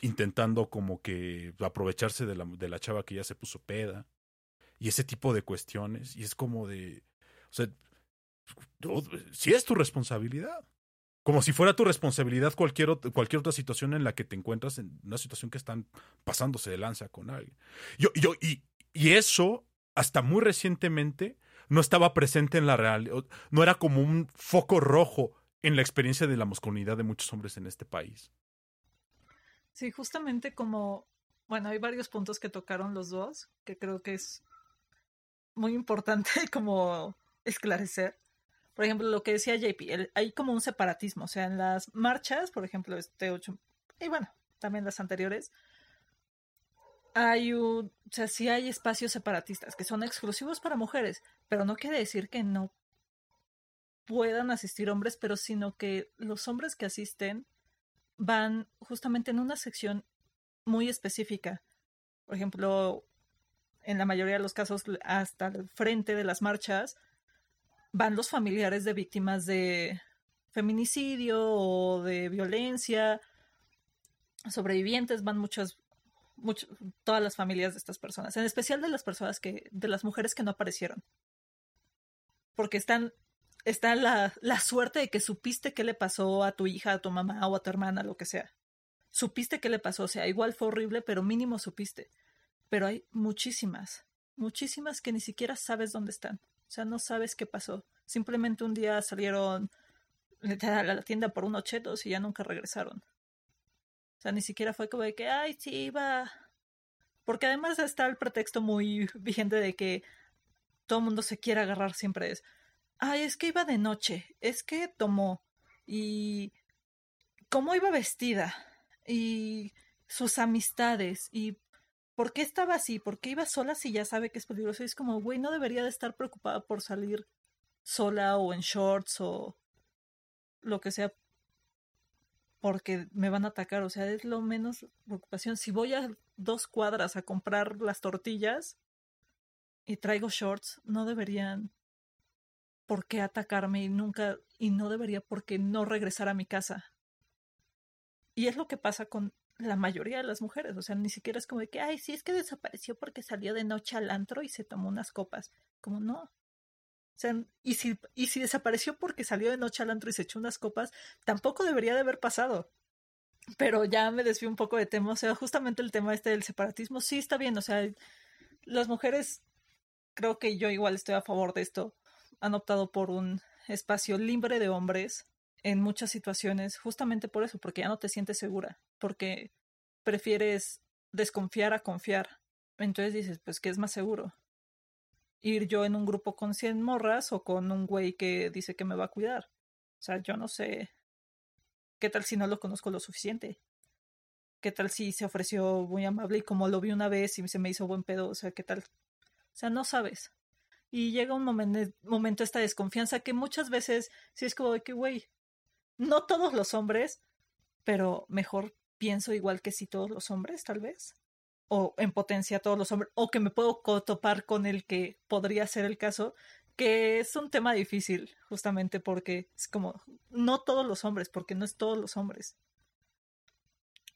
intentando como que aprovecharse de la, de la chava que ya se puso peda y ese tipo de cuestiones y es como de, o sea, si es tu responsabilidad. Como si fuera tu responsabilidad cualquier, cualquier otra situación en la que te encuentras en una situación que están pasándose de lanza con alguien. Yo, yo, y, y eso, hasta muy recientemente, no estaba presente en la realidad, no era como un foco rojo en la experiencia de la masculinidad de muchos hombres en este país. Sí, justamente como, bueno, hay varios puntos que tocaron los dos, que creo que es muy importante [laughs] como esclarecer. Por ejemplo, lo que decía JP, hay como un separatismo, o sea, en las marchas, por ejemplo, este 8, y bueno, también las anteriores, hay un, o sea, sí hay espacios separatistas que son exclusivos para mujeres, pero no quiere decir que no puedan asistir hombres, pero sino que los hombres que asisten van justamente en una sección muy específica. Por ejemplo, en la mayoría de los casos, hasta el frente de las marchas, van los familiares de víctimas de feminicidio o de violencia, sobrevivientes, van muchas, muchas, todas las familias de estas personas, en especial de las personas que, de las mujeres que no aparecieron. Porque están está la, la suerte de que supiste qué le pasó a tu hija, a tu mamá o a tu hermana, lo que sea. Supiste qué le pasó, o sea, igual fue horrible, pero mínimo supiste. Pero hay muchísimas, muchísimas que ni siquiera sabes dónde están. O sea, no sabes qué pasó. Simplemente un día salieron a la tienda por unos chetos y ya nunca regresaron. O sea, ni siquiera fue como de que, ay, sí, iba. Porque además está el pretexto muy [laughs] vigente de que todo el mundo se quiere agarrar siempre es ay, es que iba de noche, es que tomó y cómo iba vestida y sus amistades y por qué estaba así, por qué iba sola si ya sabe que es peligroso. Y es como, güey, no debería de estar preocupada por salir sola o en shorts o lo que sea porque me van a atacar. O sea, es lo menos preocupación. Si voy a dos cuadras a comprar las tortillas y traigo shorts, no deberían por qué atacarme y nunca, y no debería por qué no regresar a mi casa. Y es lo que pasa con la mayoría de las mujeres, o sea, ni siquiera es como de que, ay, sí, es que desapareció porque salió de noche al antro y se tomó unas copas. Como no. O sea, y si, y si desapareció porque salió de noche al antro y se echó unas copas, tampoco debería de haber pasado. Pero ya me desvío un poco de tema, o sea, justamente el tema este del separatismo, sí está bien, o sea, las mujeres, creo que yo igual estoy a favor de esto, han optado por un espacio libre de hombres en muchas situaciones, justamente por eso, porque ya no te sientes segura, porque prefieres desconfiar a confiar. Entonces dices, pues, ¿qué es más seguro? Ir yo en un grupo con 100 morras o con un güey que dice que me va a cuidar. O sea, yo no sé. ¿Qué tal si no lo conozco lo suficiente? ¿Qué tal si se ofreció muy amable y como lo vi una vez y se me hizo buen pedo? O sea, ¿qué tal? O sea, no sabes. Y llega un momento, esta desconfianza que muchas veces sí es como de que, güey, no todos los hombres, pero mejor pienso igual que si todos los hombres, tal vez. O en potencia todos los hombres, o que me puedo topar con el que podría ser el caso. que es un tema difícil, justamente porque es como, no todos los hombres, porque no es todos los hombres.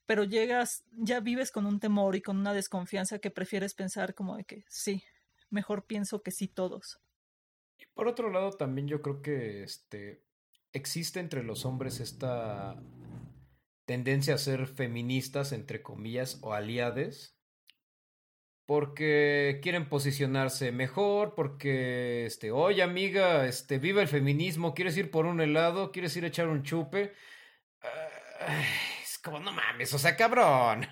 Pero llegas, ya vives con un temor y con una desconfianza que prefieres pensar como de que sí, mejor pienso que sí todos. Y por otro lado, también yo creo que este existe entre los hombres esta tendencia a ser feministas, entre comillas, o aliades, porque quieren posicionarse mejor, porque, este, oye amiga, este, viva el feminismo, ¿quieres ir por un helado? ¿Quieres ir a echar un chupe? es como, no mames, o sea, cabrón.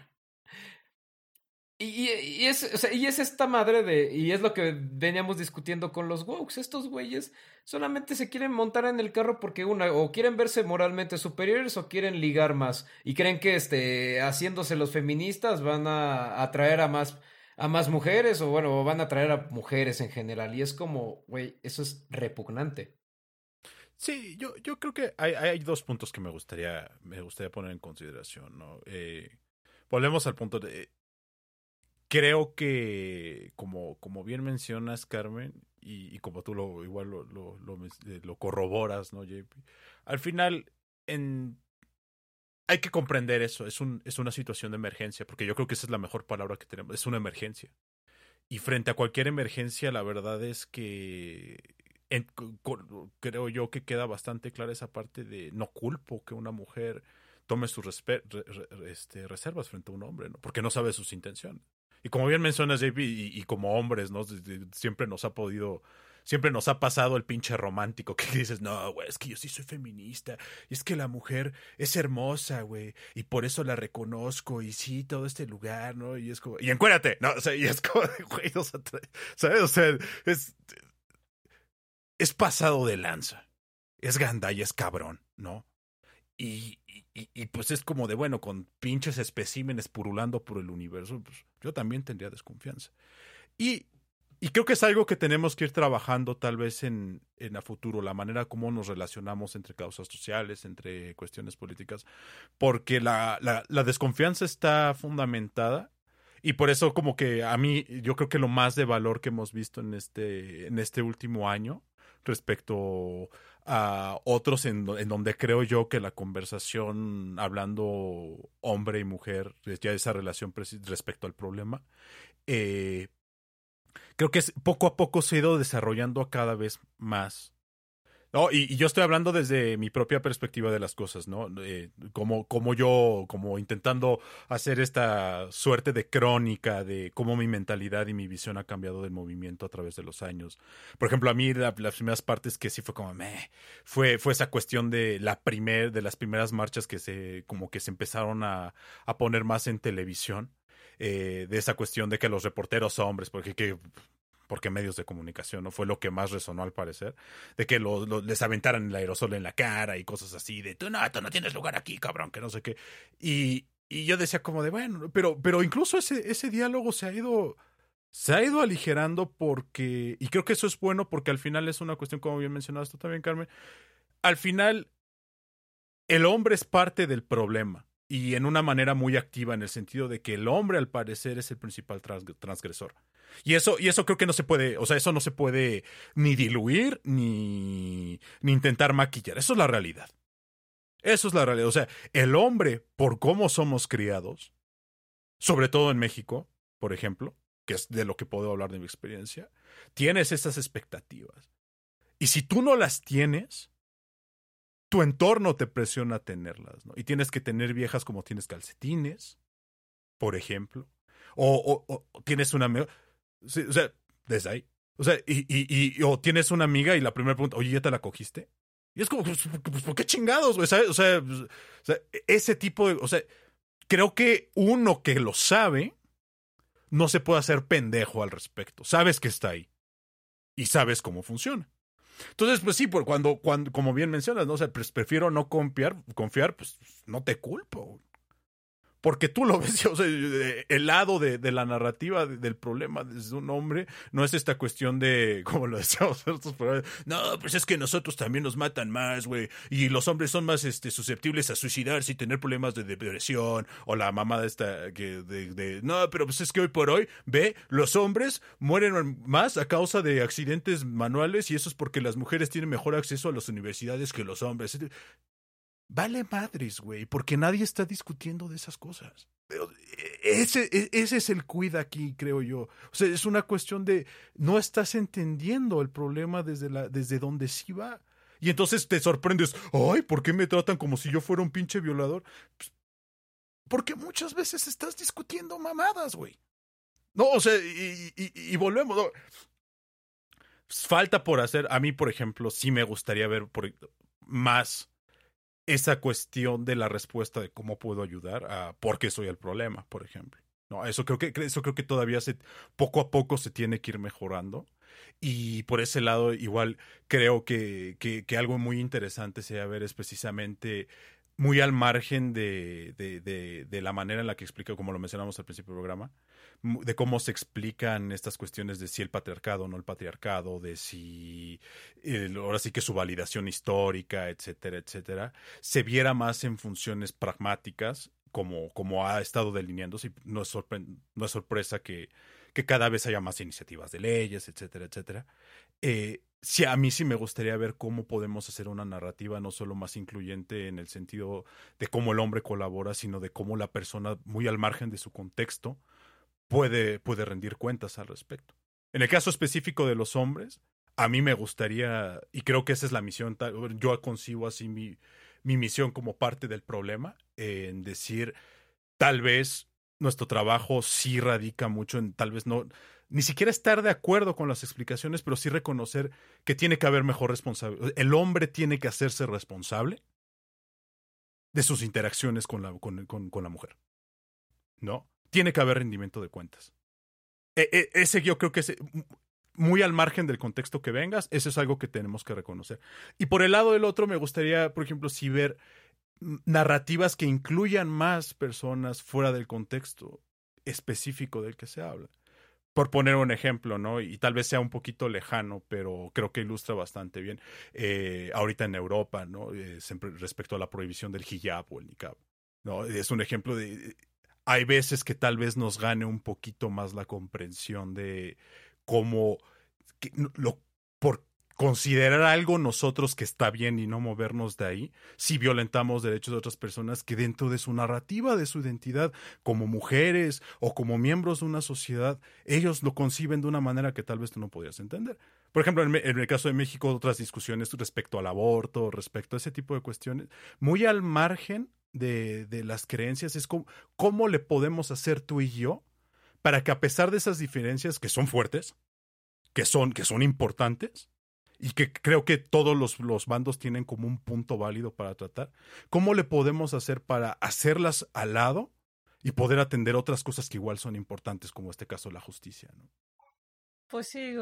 Y, y, es, o sea, y es esta madre de, y es lo que veníamos discutiendo con los wokes, estos güeyes solamente se quieren montar en el carro porque una, o quieren verse moralmente superiores o quieren ligar más, y creen que este, haciéndose los feministas van a atraer a más a más mujeres o bueno, van a traer a mujeres en general. Y es como, güey, eso es repugnante. Sí, yo, yo creo que hay, hay dos puntos que me gustaría, me gustaría poner en consideración, ¿no? Eh, volvemos al punto de... Creo que, como, como bien mencionas, Carmen, y, como tú lo igual lo, lo, lo corroboras, ¿no, JP? Al final, en hay que comprender eso, es, un, es una situación de emergencia, porque yo creo que esa es la mejor palabra que tenemos, es una emergencia. Y frente a cualquier emergencia, la verdad es que creo yo que queda bastante clara esa parte de no culpo que una mujer tome sus este, reservas frente a un hombre, ¿no? porque no sabe sus intenciones. Y como bien mencionas, JP, y, como hombres, ¿no? siempre nos ha podido siempre nos ha pasado el pinche romántico que [laughs] dices, no, güey, es que yo sí soy feminista. Y es que la mujer es hermosa, güey. Y por eso la reconozco. Y sí, todo este lugar, ¿no? Y es como, y encuérdate, ¿no? O sea, y es como, [laughs] güey, o sea, ¿sabes? O sea, es, es pasado de lanza. Es y es cabrón, ¿no? Y, y, y, pues es como de, bueno, con pinches especímenes purulando por el universo, pues yo también tendría desconfianza. Y y creo que es algo que tenemos que ir trabajando tal vez en, en a futuro, la manera como nos relacionamos entre causas sociales, entre cuestiones políticas, porque la, la, la desconfianza está fundamentada y por eso como que a mí yo creo que lo más de valor que hemos visto en este, en este último año respecto a otros en, en, donde creo yo que la conversación hablando hombre y mujer, ya esa relación respecto al problema, eh, creo que es, poco a poco se ha ido desarrollando cada vez más. No, y, yo estoy hablando desde mi propia perspectiva de las cosas, ¿no? Eh, como, como yo, como intentando hacer esta suerte de crónica de cómo mi mentalidad y mi visión ha cambiado del movimiento a través de los años. Por ejemplo, a mí la, las primeras partes que sí fue como, meh, fue, fue esa cuestión de la primer, de las primeras marchas que se, como que se empezaron a, a poner más en televisión eh, de esa cuestión de que los reporteros hombres, porque que, porque medios de comunicación, ¿no? Fue lo que más resonó al parecer, de que les aventaran el aerosol en la cara y cosas así, de tú no, tú no tienes lugar aquí, cabrón, que no sé qué. Y, y yo decía como de, bueno, pero, pero incluso ese, ese diálogo se ha ido se ha ido aligerando porque, y creo que eso es bueno porque al final es una cuestión, como bien mencionaste tú también, Carmen, al final el hombre es parte del problema y en una manera muy activa en el sentido de que el hombre al parecer es el principal transgresor. Y eso, y eso creo que no se puede, o sea, eso no se puede ni diluir ni, ni intentar maquillar. Eso es la realidad. Eso es la realidad. O sea, el hombre, por cómo somos criados, sobre todo en México, por ejemplo, que es de lo que puedo hablar de mi experiencia, tienes esas expectativas. Y si tú no las tienes, tu entorno te presiona a tenerlas, ¿no? Y tienes que tener viejas como tienes calcetines, por ejemplo, o, o, o tienes una... O sea, desde ahí. O sea, y, y, y, o tienes una amiga y la primera pregunta, oye, ¿ya te la cogiste? Y es como, pues, pues ¿por qué chingados, güey? O sea, pues, sea, ese tipo de, o sea, creo que uno que lo sabe, no se puede hacer pendejo al respecto. Sabes que está ahí. Y sabes cómo funciona. Entonces, pues sí, por cuando, cuando, como bien mencionas, ¿no? O sea, pues prefiero no confiar, confiar, pues no te culpo. Porque tú lo [laughs] ves, sea, el lado de, la narrativa del problema desde un hombre no es esta cuestión de, como lo decíamos no, pues es que nosotros también nos matan más, güey, y los hombres son más este, susceptibles a suicidarse y tener problemas de depresión, o la mamá esta que de, no, pero pues es que hoy por hoy, ve, los hombres mueren más a causa de accidentes manuales y eso es porque las mujeres tienen mejor acceso a las universidades que los hombres. Vale madres, güey, porque nadie está discutiendo de esas cosas. Ese, e, ese es el cuida aquí, creo yo. O sea, es una cuestión de no estás entendiendo el problema desde, la, desde donde sí va. Y entonces te sorprendes, ay, ¿por qué me tratan como si yo fuera un pinche violador? Pues, porque muchas veces estás discutiendo mamadas, güey. No, o sea, y, y, volvemos. Falta por hacer. A mí, por ejemplo, sí me gustaría ver por, más esa cuestión de la respuesta de cómo puedo ayudar a por qué soy el problema, por ejemplo. No, eso creo que eso creo que todavía se poco a poco se tiene que ir mejorando. Y por ese lado, igual creo que, que, algo muy interesante sería ver es precisamente muy al margen de, de, de, de, la manera en la que explica, como lo mencionamos al principio del programa, de cómo se explican estas cuestiones de si el patriarcado o no el patriarcado, de si ahora sí que su validación histórica, etcétera, etcétera, se viera más en funciones pragmáticas, como, como ha estado delineándose. No es, no es sorpresa que, que cada vez haya más iniciativas de leyes, etcétera, etcétera. Eh, a mí sí me gustaría ver cómo podemos hacer una narrativa no solo más incluyente en el sentido de cómo el hombre colabora, sino de cómo la persona, muy al margen de su contexto, puede, puede rendir cuentas al respecto. En el caso específico de los hombres, a mí me gustaría, y creo que esa es la misión, yo concibo así mi, mi misión como parte del problema, en decir, tal vez nuestro trabajo sí radica mucho en tal vez no, ni siquiera estar de acuerdo con las explicaciones, pero sí reconocer que tiene que haber mejor responsabilidad. El hombre tiene que hacerse responsable de sus interacciones con la mujer. ¿No? Tiene que haber rendimiento de cuentas. E, e, ese yo creo que es muy al margen del contexto que vengas, eso es algo que tenemos que reconocer. Y por el lado del otro, me gustaría, por ejemplo, si ver narrativas que incluyan más personas fuera del contexto específico del que se habla. Por poner un ejemplo, ¿no? Y tal vez sea un poquito lejano, pero creo que ilustra bastante bien. Eh, ahorita en Europa, ¿no? Eh, respecto a la prohibición del hijab o el niqab. ¿no? Es un ejemplo de hay veces que tal vez nos gane un poquito más la comprensión de cómo lo, por considerar algo nosotros que está bien y no movernos de ahí, si violentamos derechos de otras personas que dentro de su narrativa, de su identidad, como mujeres o como miembros de una sociedad, ellos lo conciben de una manera que tal vez tú no podías entender. Por ejemplo, en el caso de México, otras discusiones respecto al aborto, respecto a ese tipo de cuestiones, muy al margen de, de las creencias es cómo, cómo le podemos hacer tú y yo para que a pesar de esas diferencias que son fuertes, que son, que son importantes, y que creo que todos los, los, bandos tienen como un punto válido para tratar, ¿cómo le podemos hacer para hacerlas al lado y poder atender otras cosas que igual son importantes, como este caso la justicia? ¿no? Pues sí,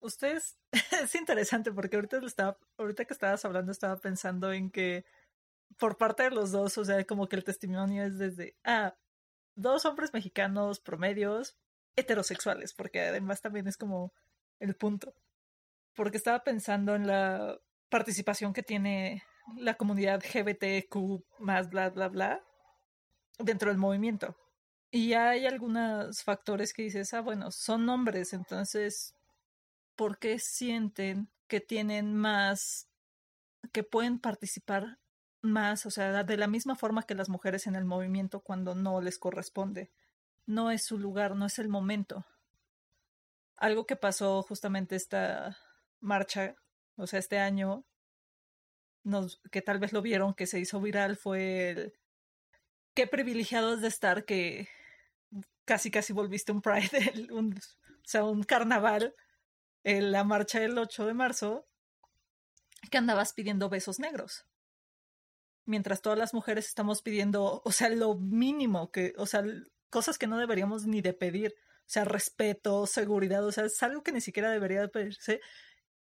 ustedes, [laughs] es interesante porque ahorita, estaba, ahorita que estabas hablando estaba pensando en que por parte de los dos, o sea, como que el testimonio es desde, ah, dos hombres mexicanos promedios heterosexuales, porque además también es como el punto. Porque estaba pensando en la participación que tiene la comunidad GBTQ más bla bla bla dentro del movimiento. Y hay algunos factores que dices, ah, bueno, son hombres, entonces, ¿por qué sienten que tienen más, que pueden participar más, o sea, de la misma forma que las mujeres en el movimiento cuando no les corresponde. No es su lugar, no es el momento. Algo que pasó justamente esta marcha, o sea, este año, que tal vez lo vieron, que se hizo viral, fue el qué privilegiados de estar que casi casi volviste un Pride, [laughs] un, o sea, un carnaval, en la marcha del 8 de marzo, que andabas pidiendo besos negros mientras todas las mujeres estamos pidiendo, o sea, lo mínimo que, o sea, cosas que no deberíamos ni de pedir, o sea, respeto, seguridad, o sea, es algo que ni siquiera debería de pedirse.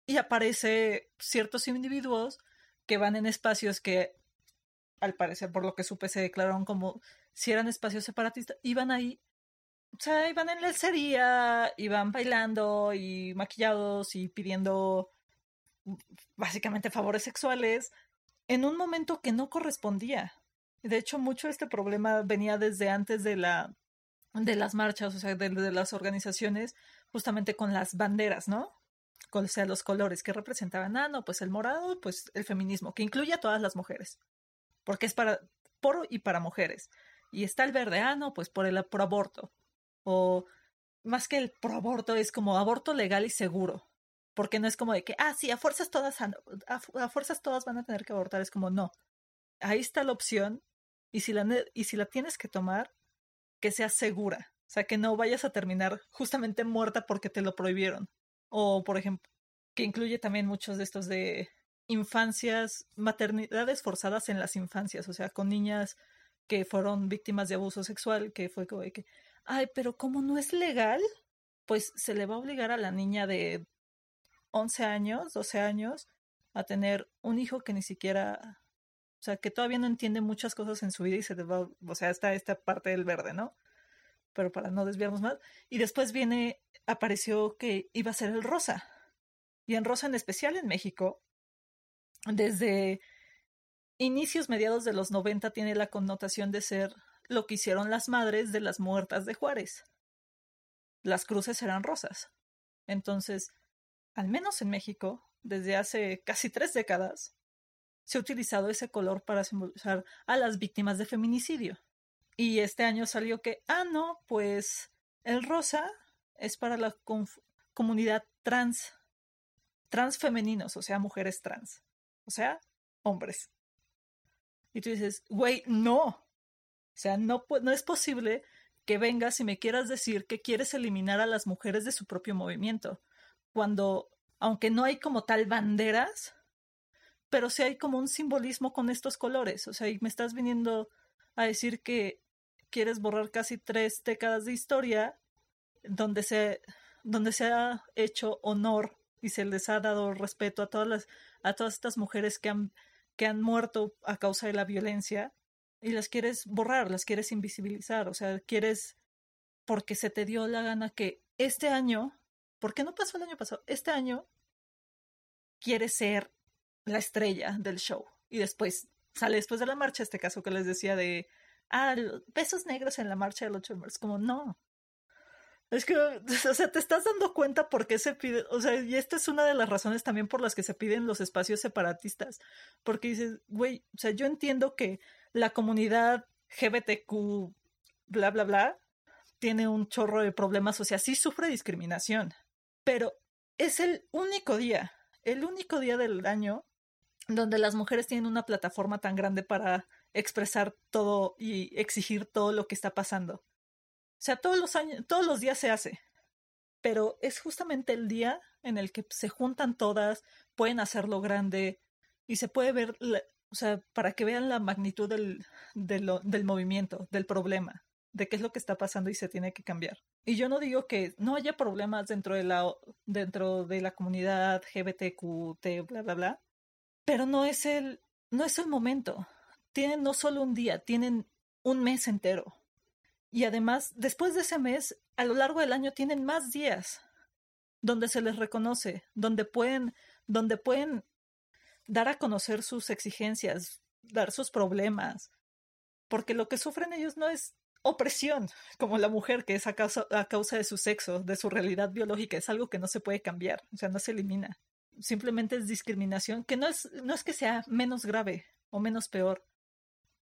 Y aparece ciertos individuos que van en espacios que, al parecer, por lo que supe, se declararon como si eran espacios separatistas, iban ahí, o sea, iban en lencería, iban bailando y maquillados y pidiendo básicamente favores sexuales en un momento que no correspondía. De hecho, mucho este problema venía desde antes de la de las marchas, o sea, de, las organizaciones, justamente con las banderas, ¿no? Con, o sea, los colores que representaban, ah, no, pues el morado, pues el feminismo, que incluye a todas las mujeres, porque es para, por y para mujeres. Y está el verde, ah, no, pues por el por aborto. O más que el pro aborto, es como aborto legal y seguro. Porque no es como de que, ah, sí, a fuerzas todas, a, fuerzas todas van a tener que abortar. Es como, no. Ahí está la opción. Y si la, y si la tienes que tomar, que sea segura. O sea, que no vayas a terminar justamente muerta porque te lo prohibieron. O, por ejemplo, que incluye también muchos de estos de infancias, maternidades forzadas en las infancias, o sea, con niñas que fueron víctimas de abuso sexual, que fue como que, ay, pero como no es legal, pues se le va a obligar a la niña de 11 años, 12 años, a tener un hijo que ni siquiera, o sea, que todavía no entiende muchas cosas en su vida y se va, o sea, está esta parte del verde, ¿no? Pero para no desviarnos más. Y después viene, apareció que iba a ser el rosa. Y en rosa en especial en México, desde inicios mediados de los 90 tiene la connotación de ser lo que hicieron las madres de las muertas de Juárez. Las cruces eran rosas. Entonces, al menos en México, desde hace casi tres décadas, se ha utilizado ese color para simbolizar a las víctimas de feminicidio. Y este año salió que, ah, no, pues el rosa es para la comunidad trans, trans femeninos, o sea, mujeres trans o sea, hombres. Y tú dices, güey, no. O sea, no, no es posible que vengas y me quieras decir que quieres eliminar a las mujeres de su propio movimiento, cuando, aunque no hay como tal banderas, pero sí hay como un simbolismo con estos colores. O sea, y me estás viniendo a decir que quieres borrar casi tres décadas de historia donde se, donde se ha hecho honor y se les ha dado respeto a todas las a todas estas mujeres que han, que han muerto a causa de la violencia y las quieres borrar, las quieres invisibilizar, o sea, quieres porque se te dio la gana que este año, ¿por qué no pasó el año pasado? Este año quieres ser la estrella del show y después sale después de la marcha este caso que les decía de ah, besos negros en la marcha del 8 de marzo, como no, es que, [laughs] o sea, te estás dando cuenta por qué se pide, o sea, y esta es una de las razones también por las que se piden los espacios separatistas, porque dices, güey, o sea, yo entiendo que la comunidad GBTQ, bla, bla, bla, tiene un chorro de problemas, o sea, sí sufre discriminación, pero es el único día, el único día del año donde las mujeres tienen una plataforma tan grande para expresar todo y exigir todo lo que está pasando. O sea, todos los años, todos los días se hace. Pero es justamente el día en el que se juntan todas, pueden hacerlo grande y se puede ver, o sea, para que vean la magnitud del, del, del movimiento, del problema, de qué es lo que está pasando y se tiene que cambiar. Y yo no digo que no haya problemas dentro de la, dentro de la comunidad GBTQT, bla, bla, bla, pero no es el, no es el momento. Tienen no solo un día, tienen un mes entero. Y además, después de ese mes, a lo largo del año tienen más días donde se les reconoce, donde pueden, donde pueden dar a conocer sus exigencias, dar sus problemas, porque lo que sufren ellos no es opresión, como la mujer, que es a causa, a causa de su sexo, de su realidad biológica, es algo que no se puede cambiar, o sea, no se elimina. Simplemente es discriminación, que no es, no es que sea menos grave o menos peor,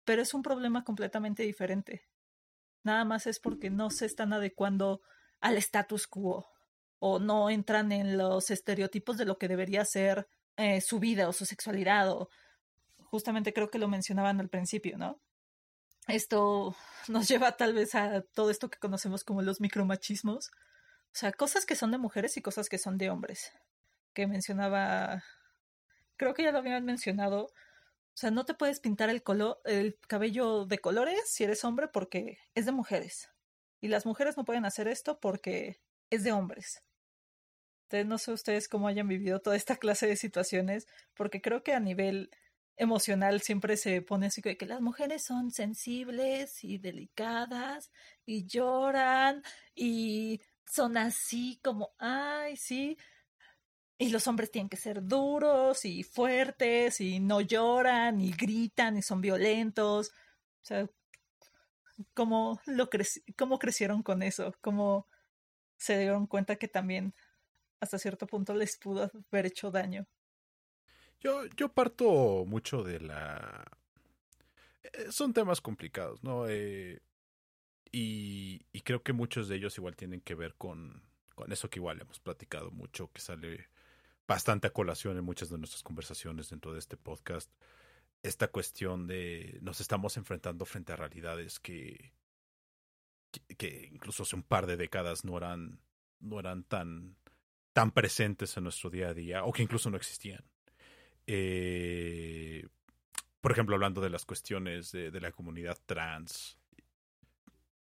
pero es un problema completamente diferente nada más es porque no se están adecuando al status quo o no entran en los estereotipos de lo que debería ser eh, su vida o su sexualidad o justamente creo que lo mencionaban al principio, ¿no? Esto [laughs] nos lleva tal vez a todo esto que conocemos como los micromachismos, o sea, cosas que son de mujeres y cosas que son de hombres, que mencionaba, creo que ya lo habían mencionado, o sea, no te puedes pintar el, el cabello de colores si eres hombre porque es de mujeres. Y las mujeres no pueden hacer esto porque es de hombres. Entonces, no sé ustedes cómo hayan vivido toda esta clase de situaciones, porque creo que a nivel emocional siempre se pone así que las mujeres son sensibles y delicadas y lloran y son así como, ay, sí. Y los hombres tienen que ser duros y fuertes y no lloran y gritan y son violentos. O sea, ¿cómo, lo cómo crecieron con eso? ¿Cómo se dieron cuenta que también hasta cierto punto les pudo haber hecho daño? Yo, yo parto mucho de la... Eh, son temas complicados, ¿no? Eh, y, y, creo que muchos de ellos igual tienen que ver con, con eso que igual hemos platicado mucho, que sale bastante a colación en muchas de nuestras conversaciones dentro de este podcast. Esta cuestión de nos estamos enfrentando frente a realidades que, que, que incluso hace un par de décadas no eran, no eran tan, tan presentes en nuestro día a día o que incluso no existían. Eh, por ejemplo, hablando de las cuestiones de, la comunidad trans.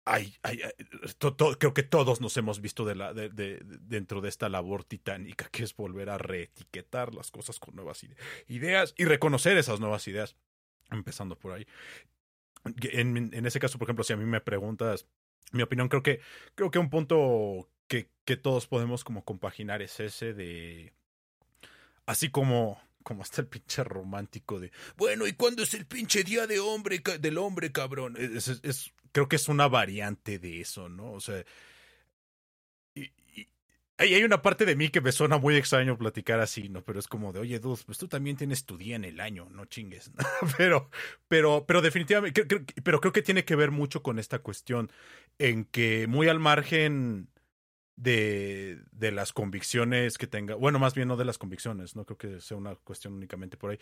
Ay, ay, to, to, creo que todos nos hemos visto dentro de esta labor titánica que es volver a reetiquetar las cosas con nuevas ideas y reconocer esas nuevas ideas, empezando por ahí. En, en, ese caso, por ejemplo, si a mí me preguntas mi opinión, creo que, creo que un punto que, que todos podemos como compaginar es ese de, así como como hasta el pinche romántico de, bueno, ¿y cuándo es el pinche día de hombre, del hombre, cabrón? Es, es, es, creo que es una variante de eso, ¿no? O sea, y, hay una parte de mí que me suena muy extraño platicar así, ¿no? Pero es como de, oye, dude, pues tú también tienes tu día en el año, no chingues. [laughs] pero, pero, pero definitivamente, pero creo que tiene que ver mucho con esta cuestión en que muy al margen de, de las convicciones que tenga, bueno, más bien no de las convicciones, no creo que sea una cuestión únicamente por ahí,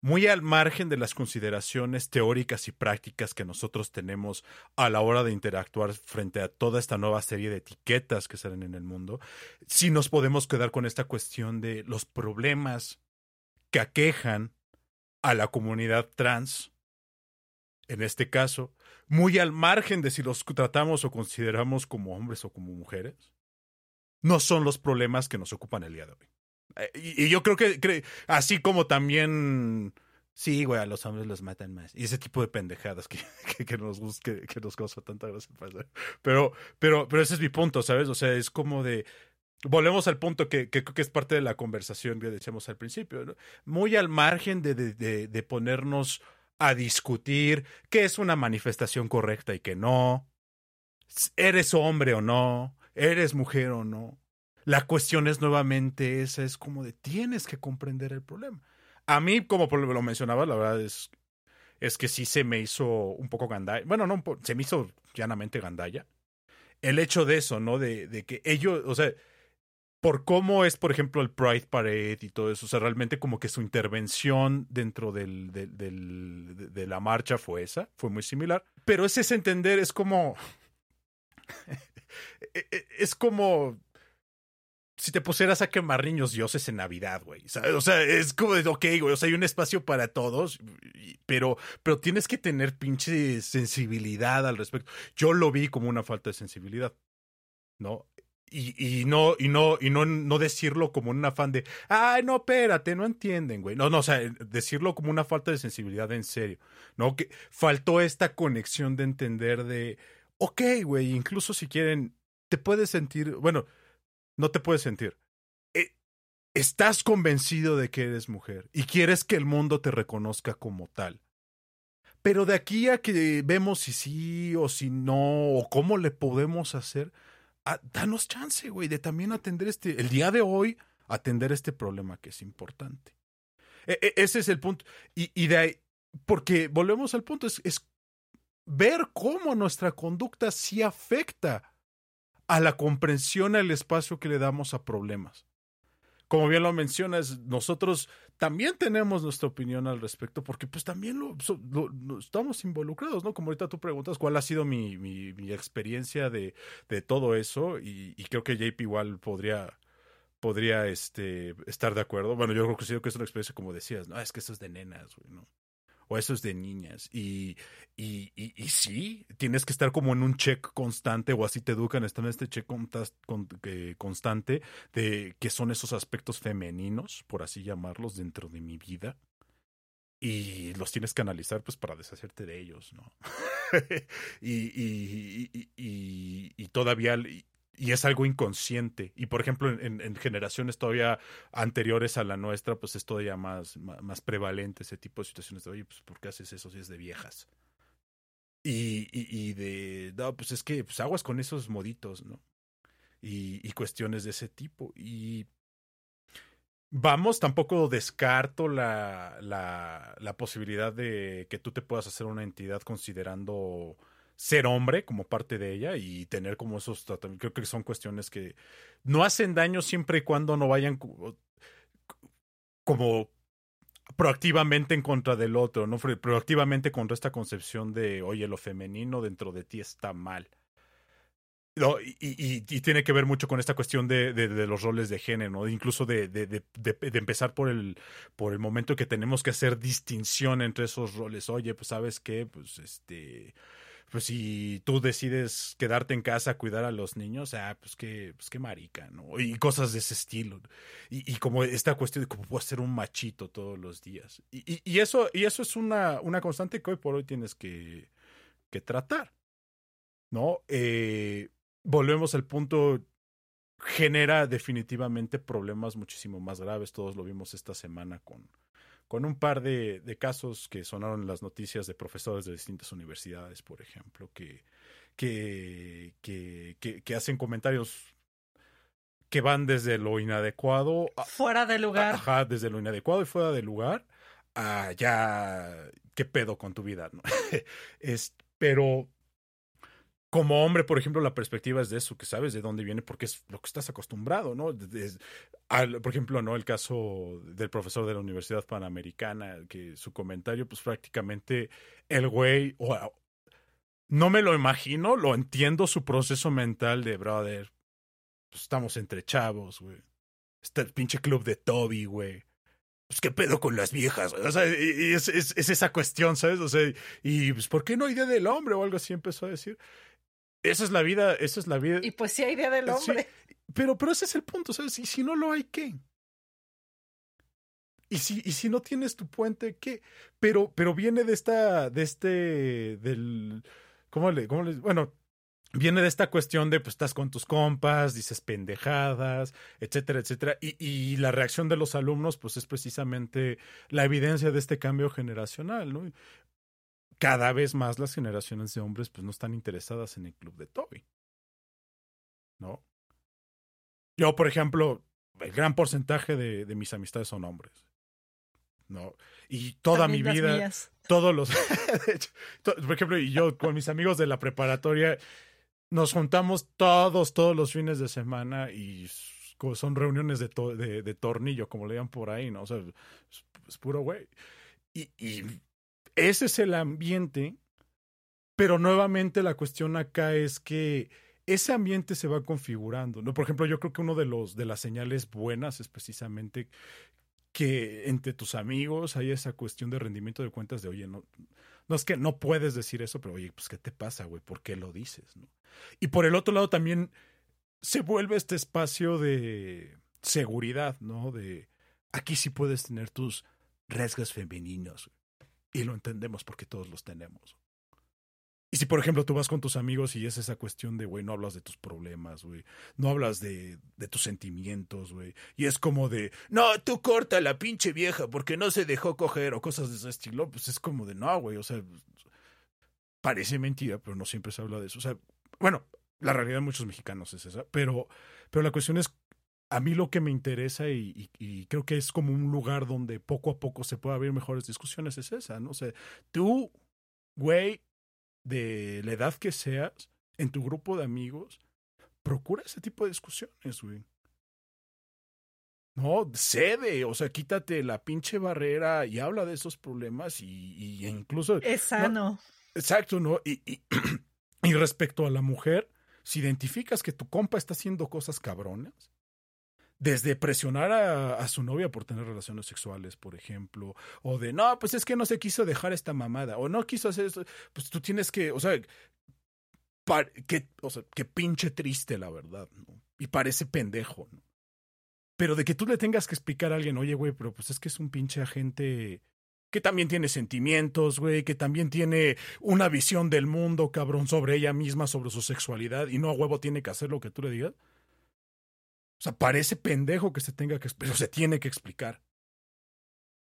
muy al margen de las consideraciones teóricas y prácticas que nosotros tenemos a la hora de interactuar frente a toda esta nueva serie de etiquetas que salen en el mundo, si nos podemos quedar con esta cuestión de los problemas que aquejan a la comunidad trans, en este caso, muy al margen de si los tratamos o consideramos como hombres o como mujeres no son los problemas que nos ocupan el día de hoy. Eh, y, yo creo que, así como también, sí, güey, a los hombres los matan más. Y ese tipo de pendejadas que, [laughs] que, que nos, que, que nos causa tanta gracia. Pero, pero, pero ese es mi punto, ¿sabes? O sea, es como de... Volvemos al punto que, creo que es parte de la conversación que decíamos al principio, muy al margen de, de, de, de ponernos a discutir qué es una manifestación correcta y qué no, eres hombre o no, eres mujer o no. La cuestión es nuevamente esa, es como de tienes que comprender el problema. A mí, como lo mencionaba, la verdad es, es que sí se me hizo un poco gandalla. Bueno, no, se me hizo llanamente gandalla. El hecho de eso, ¿no? De, de que ellos, o sea, por cómo es, por ejemplo, el Pride Parade y todo eso, o sea, realmente como que su intervención dentro del, del, del, de la marcha fue esa, fue muy similar. Pero ese es entender, es como... es como si te pusieras a quemar niños dioses en Navidad, güey. O sea, es como de, ok, güey, o sea, hay un espacio para todos, pero, pero tienes que tener pinche sensibilidad al respecto. Yo lo vi como una falta de sensibilidad, ¿no? Y, y no, y no, y no, no decirlo como un afán de, ay, no, espérate, no entienden, güey. No, no, o sea, decirlo como una falta de sensibilidad en serio, ¿no? Que faltó esta conexión de entender de, ok, güey, incluso si quieren, te puedes sentir, bueno, no te puedes sentir. Eh, estás convencido de que eres mujer y quieres que el mundo te reconozca como tal. Pero de aquí a que vemos si sí o si no, o cómo le podemos hacer, a, danos chance, güey, de también atender este, el día de hoy, atender este problema que es importante. E, e, ese es el punto. Y, de ahí, porque volvemos al punto, es ver cómo nuestra conducta sí afecta a la comprensión al espacio que le damos a problemas. Como bien lo mencionas, nosotros también tenemos nuestra opinión al respecto, porque pues también lo, estamos involucrados, ¿no? Como ahorita tú preguntas cuál ha sido mi, experiencia de, todo eso, y, y, creo que JP igual podría, podría este, estar de acuerdo. Bueno, yo creo que sí que es una experiencia como decías, no, es que eso es de nenas, güey, ¿no? O eso es de niñas. Y, y, y, y, sí, tienes que estar como en un check constante, o así te educan, estar en este check constante de que son esos aspectos femeninos, por así llamarlos, dentro de mi vida. y los tienes que analizar pues para deshacerte de ellos, ¿no? [laughs] y, y, y, todavía y es algo inconsciente. Y por ejemplo, en, generaciones todavía anteriores a la nuestra, pues es todavía más, más, prevalente ese tipo de situaciones de, oye, pues ¿por qué haces eso si es de viejas? Y, y, de, no, pues es que pues aguas con esos moditos, ¿no? Y, y cuestiones de ese tipo. Y vamos, tampoco descarto la, la, la posibilidad de que tú te puedas hacer una entidad considerando ser hombre como parte de ella y tener como esos tratamientos. Creo que son cuestiones que no hacen daño siempre y cuando no vayan como proactivamente en contra del otro, ¿no? Proactivamente contra esta concepción de, oye, lo femenino dentro de ti está mal. No, y, y, y, tiene que ver mucho con esta cuestión de, de, los roles de género, ¿no? incluso de, de, empezar por el, por el momento que tenemos que hacer distinción entre esos roles. Oye, pues sabes qué, pues este, pues si tú decides quedarte en casa a cuidar a los niños, ah, pues qué, pues qué marica, ¿no? Y cosas de ese estilo. Y, y como esta cuestión de cómo puedo ser un machito todos los días. Y, y, eso, y eso es una, una constante que hoy por hoy tienes que, que tratar, ¿no? Eh, volvemos al punto, genera definitivamente problemas muchísimo más graves. Todos lo vimos esta semana con, con un par de, de, casos que sonaron en las noticias de profesores de distintas universidades, por ejemplo, que, que, que, que, hacen comentarios que van desde lo inadecuado. fuera de lugar. Ajá, desde lo inadecuado y fuera de lugar a ya, ¿qué pedo con tu vida? ¿no? [laughs] es, pero como hombre, por ejemplo, la perspectiva es de eso, que sabes de dónde viene, porque es lo que estás acostumbrado, ¿no? por ejemplo, ¿no? El caso del profesor de la Universidad Panamericana, que su comentario, pues prácticamente el güey, o, no me lo imagino, lo entiendo su proceso mental de, brother, pues estamos entre chavos, güey. Está el pinche club de Toby, güey. Pues qué pedo con las viejas, O sea, es, es, es, esa cuestión, ¿sabes? O sea, y pues, ¿por qué no día del hombre o algo así empezó a decir? Esa es la vida, esa es la vida. Y pues sí hay idea del hombre. pero, pero ese es el punto, ¿sabes? Y si no lo hay, ¿qué? Y si, y si no tienes tu puente, ¿qué? Pero, pero viene de esta, de este, del, ¿cómo le, cómo le, bueno, viene de esta cuestión de, pues, estás con tus compas, dices pendejadas, etcétera, etcétera. Y, y la reacción de los alumnos, pues, es precisamente la evidencia de este cambio generacional, ¿no? Cada vez más las generaciones de hombres pues no están interesadas en el club de Toby. ¿No? Yo, por ejemplo, el gran porcentaje de, de mis amistades son hombres. ¿No? Y toda mi vida, todos los... [laughs] por ejemplo, y yo con mis amigos de la preparatoria, nos juntamos todos, todos los fines de semana y son reuniones de, de, de, tornillo, como le llaman por ahí, ¿no? O sea, es, puro güey. Y, y ese es el ambiente, pero nuevamente la cuestión acá es que ese ambiente se va configurando. ¿no? Por ejemplo, yo creo que uno de los de las señales buenas es precisamente que entre tus amigos hay esa cuestión de rendimiento de cuentas de, oye, no, no es que no puedes decir eso, pero oye, pues ¿qué te pasa, güey? ¿Por qué lo dices? ¿no? Y por el otro lado también se vuelve este espacio de seguridad, ¿no? De aquí sí puedes tener tus rasgos femeninos. Y lo entendemos porque todos los tenemos. Y si, por ejemplo, tú vas con tus amigos y es esa cuestión de, güey, no hablas de tus problemas, güey, no hablas de, de tus sentimientos, güey, y es como de, no, tú corta la pinche vieja porque no se dejó coger o cosas de ese estilo, pues es como de, no, güey, o sea, parece mentira, pero no siempre se habla de eso. O sea, bueno, la realidad de muchos mexicanos es esa, pero, pero la cuestión es a mí lo que me interesa y, creo que es como un lugar donde poco a poco se puede abrir mejores discusiones es esa, ¿no? O sea, tú, güey, de la edad que seas, en tu grupo de amigos, procura ese tipo de discusiones, güey. No, cede, o sea, quítate la pinche barrera y habla de esos problemas y, y incluso... Es sano. exacto, ¿no? Y, y, [clears throat] y respecto a la mujer, si identificas que tu compa está haciendo cosas cabronas, desde presionar a, su novia por tener relaciones sexuales, por ejemplo, o de, no, pues es que no se quiso dejar esta mamada, o no quiso hacer esto, pues tú tienes que, o sea, que, o sea, que pinche triste, la verdad, ¿no? Y parece pendejo, ¿no? Pero de que tú le tengas que explicar a alguien, oye, güey, pero pues es que es un pinche agente que también tiene sentimientos, güey, que también tiene una visión del mundo, cabrón, sobre ella misma, sobre su sexualidad, y no a huevo tiene que hacer lo que tú le digas. O sea, parece pendejo que se tenga que, pero se tiene que explicar.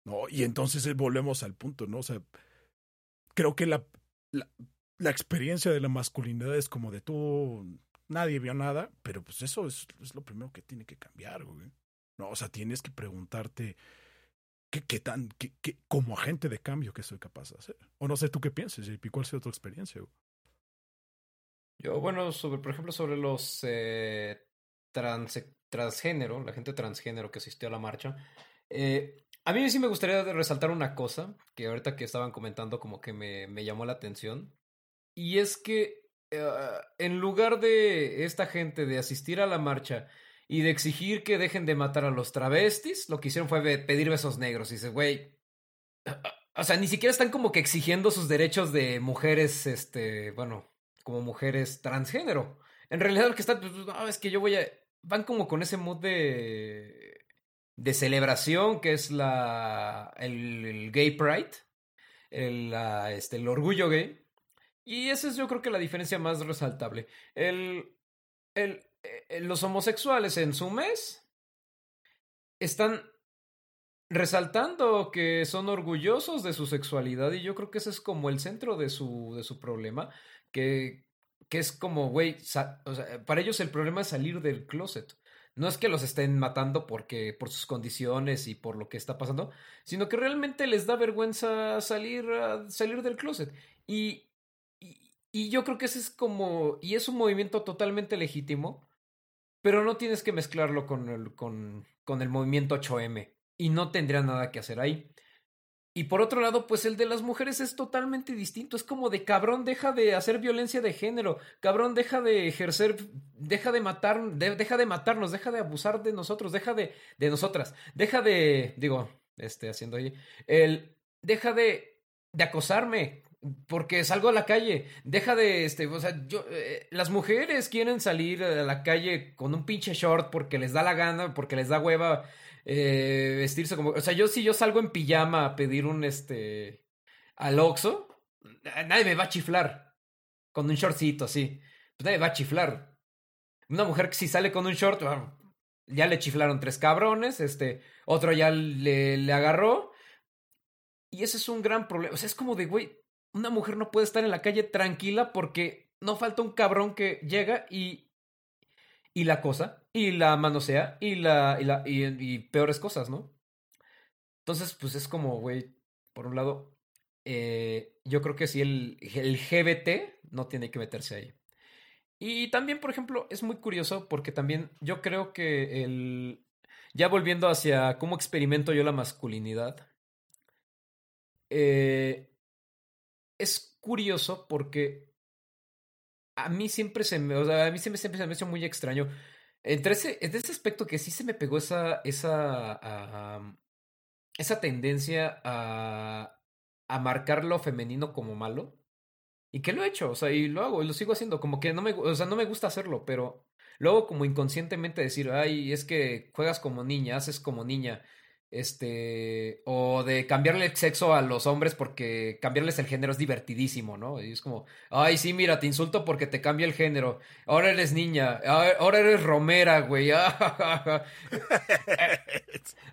¿No? Y entonces eh, volvemos al punto, ¿no? O sea, creo que la, la, experiencia de la masculinidad es como de tú, nadie vio nada, pero pues eso es, es lo primero que tiene que cambiar, güey. No, o sea, tienes que preguntarte qué, tan, qué, qué, como agente de cambio que soy capaz de hacer. O no sé tú qué piensas, JP, ¿cuál ha sido tu experiencia? Güey? Yo, bueno, sobre, por ejemplo, sobre los eh, trans, transgénero, la gente transgénero que asistió a la marcha, eh, a mí sí me gustaría resaltar una cosa que ahorita que estaban comentando como que me, me llamó la atención. Y es que uh, en lugar de esta gente de asistir a la marcha y de exigir que dejen de matar a los travestis, lo que hicieron fue pedir besos negros. Y dice, güey, [clears throat] o sea, ni siquiera están como que exigiendo sus derechos de mujeres, este, bueno, como mujeres transgénero. En realidad lo que están, pues, no, es que yo voy a... Van como con ese mood de... de celebración que es la... el, gay pride, el, este, el orgullo gay. Y esa es yo creo que la diferencia más resaltable. El, el, el, los homosexuales en su mes están resaltando que son orgullosos de su sexualidad y yo creo que ese es como el centro de su, de su problema, que, que es como, güey, o sea, para ellos el problema es salir del closet. No es que los estén matando porque por sus condiciones y por lo que está pasando, sino que realmente les da vergüenza salir, uh, salir del closet. Y, y, y yo creo que ese es como, y es un movimiento totalmente legítimo, pero no tienes que mezclarlo con el, con, con el movimiento 8M y no tendría nada que hacer ahí. Y por otro lado, pues el de las mujeres es totalmente distinto. Es como de cabrón, deja de hacer violencia de género. Cabrón, deja de ejercer, deja de matar, de, deja de matarnos, deja de abusar de nosotros, deja de, de nosotras, deja de, digo, este, haciendo ahí, el, deja de, de acosarme, porque salgo a la calle, deja de, este, o sea, yo, eh, las mujeres quieren salir a la calle con un pinche short porque les da la gana, porque les da hueva eh, vestirse como, o sea, yo si yo salgo en pijama a pedir un, este, al Oxxo, nadie me va a chiflar con un shortcito así, pues nadie va a chiflar. Una mujer que si sale con un short, ya le chiflaron tres cabrones, este, otro ya le, le agarró. Y ese es un gran problema. O sea, es como de, güey, una mujer no puede estar en la calle tranquila porque no falta un cabrón que llega y, y la cosa, y la manosea, y la, y la, y, peores cosas, ¿no? Entonces, pues es como, güey, por un lado, eh, yo creo que si el, el GBT no tiene que meterse ahí. Y también, por ejemplo, es muy curioso porque también yo creo que el... Ya volviendo hacia cómo experimento yo la masculinidad, eh, es curioso porque a mí siempre se me, o sea, a mí siempre, siempre se me hecho muy extraño. Entre ese, en ese aspecto que sí se me pegó esa, esa, esa tendencia a, a marcar lo femenino como malo. Y que lo he hecho, o sea, y lo hago, y lo sigo haciendo, como que no me, o sea, no me gusta hacerlo, pero luego como inconscientemente decir, ay, es que juegas como niña, haces como niña, este, o de cambiarle el sexo a los hombres porque cambiarles el género es divertidísimo, ¿no? Y es como, ay, sí, mira, te insulto porque te cambia el género, ahora eres niña, ahora eres romera, güey. [laughs] o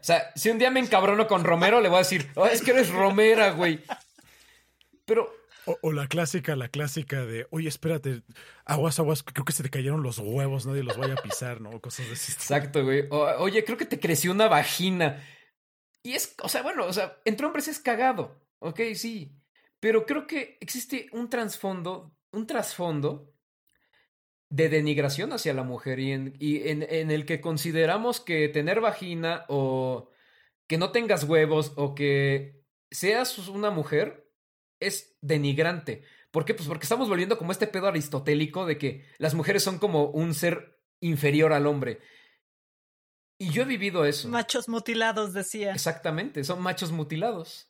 sea, si un día me encabrono con Romero, le voy a decir, oh, es que eres romera, güey. Pero... O, o, la clásica, la clásica de, oye, espérate, aguas, aguas, creo que se te cayeron los huevos, nadie los vaya a pisar, ¿no? Cosas de ese Exacto, güey. O, oye, creo que te creció una vagina. Y es, o sea, bueno, o sea, entre hombres es cagado, ok, sí. Pero creo que existe un trasfondo, un trasfondo de denigración hacia la mujer y, en, y en, en, el que consideramos que tener vagina o que no tengas huevos o que seas una mujer es denigrante. ¿Por qué? Pues porque estamos volviendo como este pedo aristotélico de que las mujeres son como un ser inferior al hombre. Y yo he vivido eso. Machos mutilados, decía. Exactamente, son machos mutilados.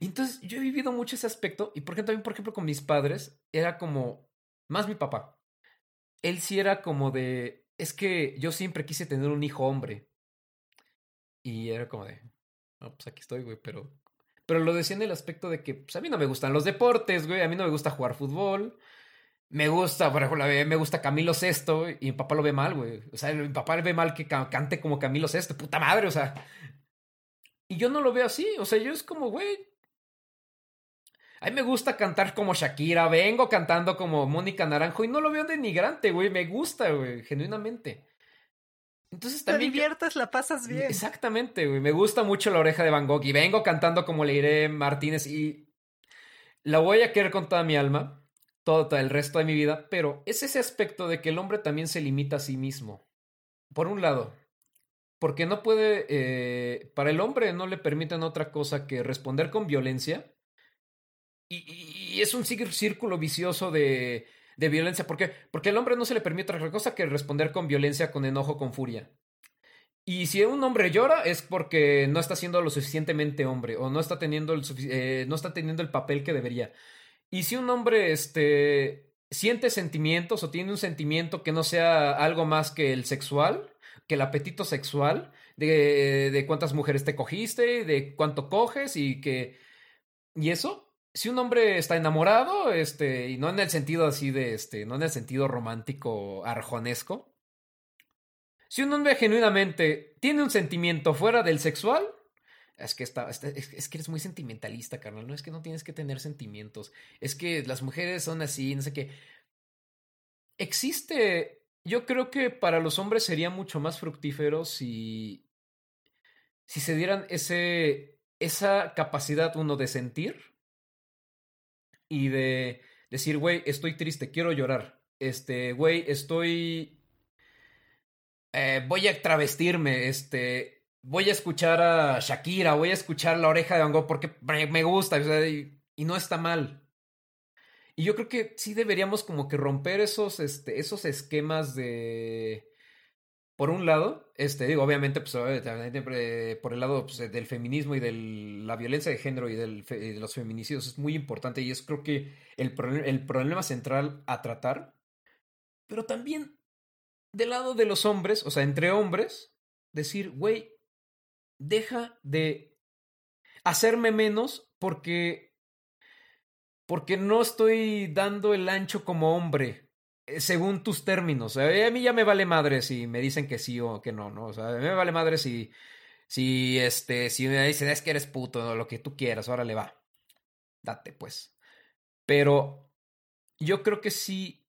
Y entonces yo he vivido mucho ese aspecto. Y por ejemplo, también, por ejemplo, con mis padres, era como, más mi papá. Él sí era como de, es que yo siempre quise tener un hijo hombre. Y era como de, no, pues aquí estoy, güey, pero, Pero lo decía en el aspecto de que pues, a mí no me gustan los deportes, güey. A mí no me gusta jugar fútbol. Me gusta, por ejemplo, me gusta Camilo Sesto y mi papá lo ve mal, güey. O sea, mi papá le ve mal que cante como Camilo Sesto, puta madre, o sea. Y yo no lo veo así, o sea, yo es como, güey. A mí me gusta cantar como Shakira, vengo cantando como Mónica Naranjo y no lo veo denigrante, güey. Me gusta, güey, genuinamente. Entonces también. Te diviertes, la pasas bien. Exactamente, güey. Me gusta mucho la oreja de Van Gogh y vengo cantando como Leiré Martínez y la voy a querer con toda mi alma todo, el resto de mi vida, pero es ese aspecto de que el hombre también se limita a sí mismo. Por un lado, porque no puede, eh, para el hombre no le permiten otra cosa que responder con violencia. Y, es un círculo vicioso de, de violencia. ¿Por qué? Porque al hombre no se le permite otra cosa que responder con violencia, con enojo, con furia. Y si un hombre llora es porque no está siendo lo suficientemente hombre o no está teniendo el, eh, no está teniendo el papel que debería. Y si un hombre este, siente sentimientos o tiene un sentimiento que no sea algo más que el sexual, que el apetito sexual, de, de cuántas mujeres te cogiste, de cuánto coges y que... Y eso, si un hombre está enamorado, este, y no en el sentido así de, este, no en el sentido romántico arjonesco, si un hombre genuinamente tiene un sentimiento fuera del sexual, es que, está, es, que eres muy sentimentalista, carnal. No es que no tienes que tener sentimientos. Es que las mujeres son así, no sé qué. Existe. Yo creo que para los hombres sería mucho más fructífero si. Si se dieran ese. esa capacidad, uno, de sentir. Y de decir, güey, estoy triste, quiero llorar. Este, güey, estoy. Eh, voy a travestirme, este voy a escuchar a Shakira, voy a escuchar La Oreja de Van Gogh porque me gusta y, no está mal. Y yo creo que sí deberíamos como que romper esos, este, esos esquemas de... Por un lado, este, digo, obviamente, pues, por el lado pues, del feminismo y de la violencia de género y, del, de los feminicidios es muy importante y es creo que el, el problema central a tratar. Pero también del lado de los hombres, o sea, entre hombres, decir, güey, deja de hacerme menos porque porque no estoy dando el ancho como hombre eh, según tus términos. A mí ya me vale madre si me dicen que sí o que no, ¿no? O sea, a mí me vale madre si si este si me dicen es que eres puto o lo que tú quieras, ahora le va. Date pues. Pero yo creo que sí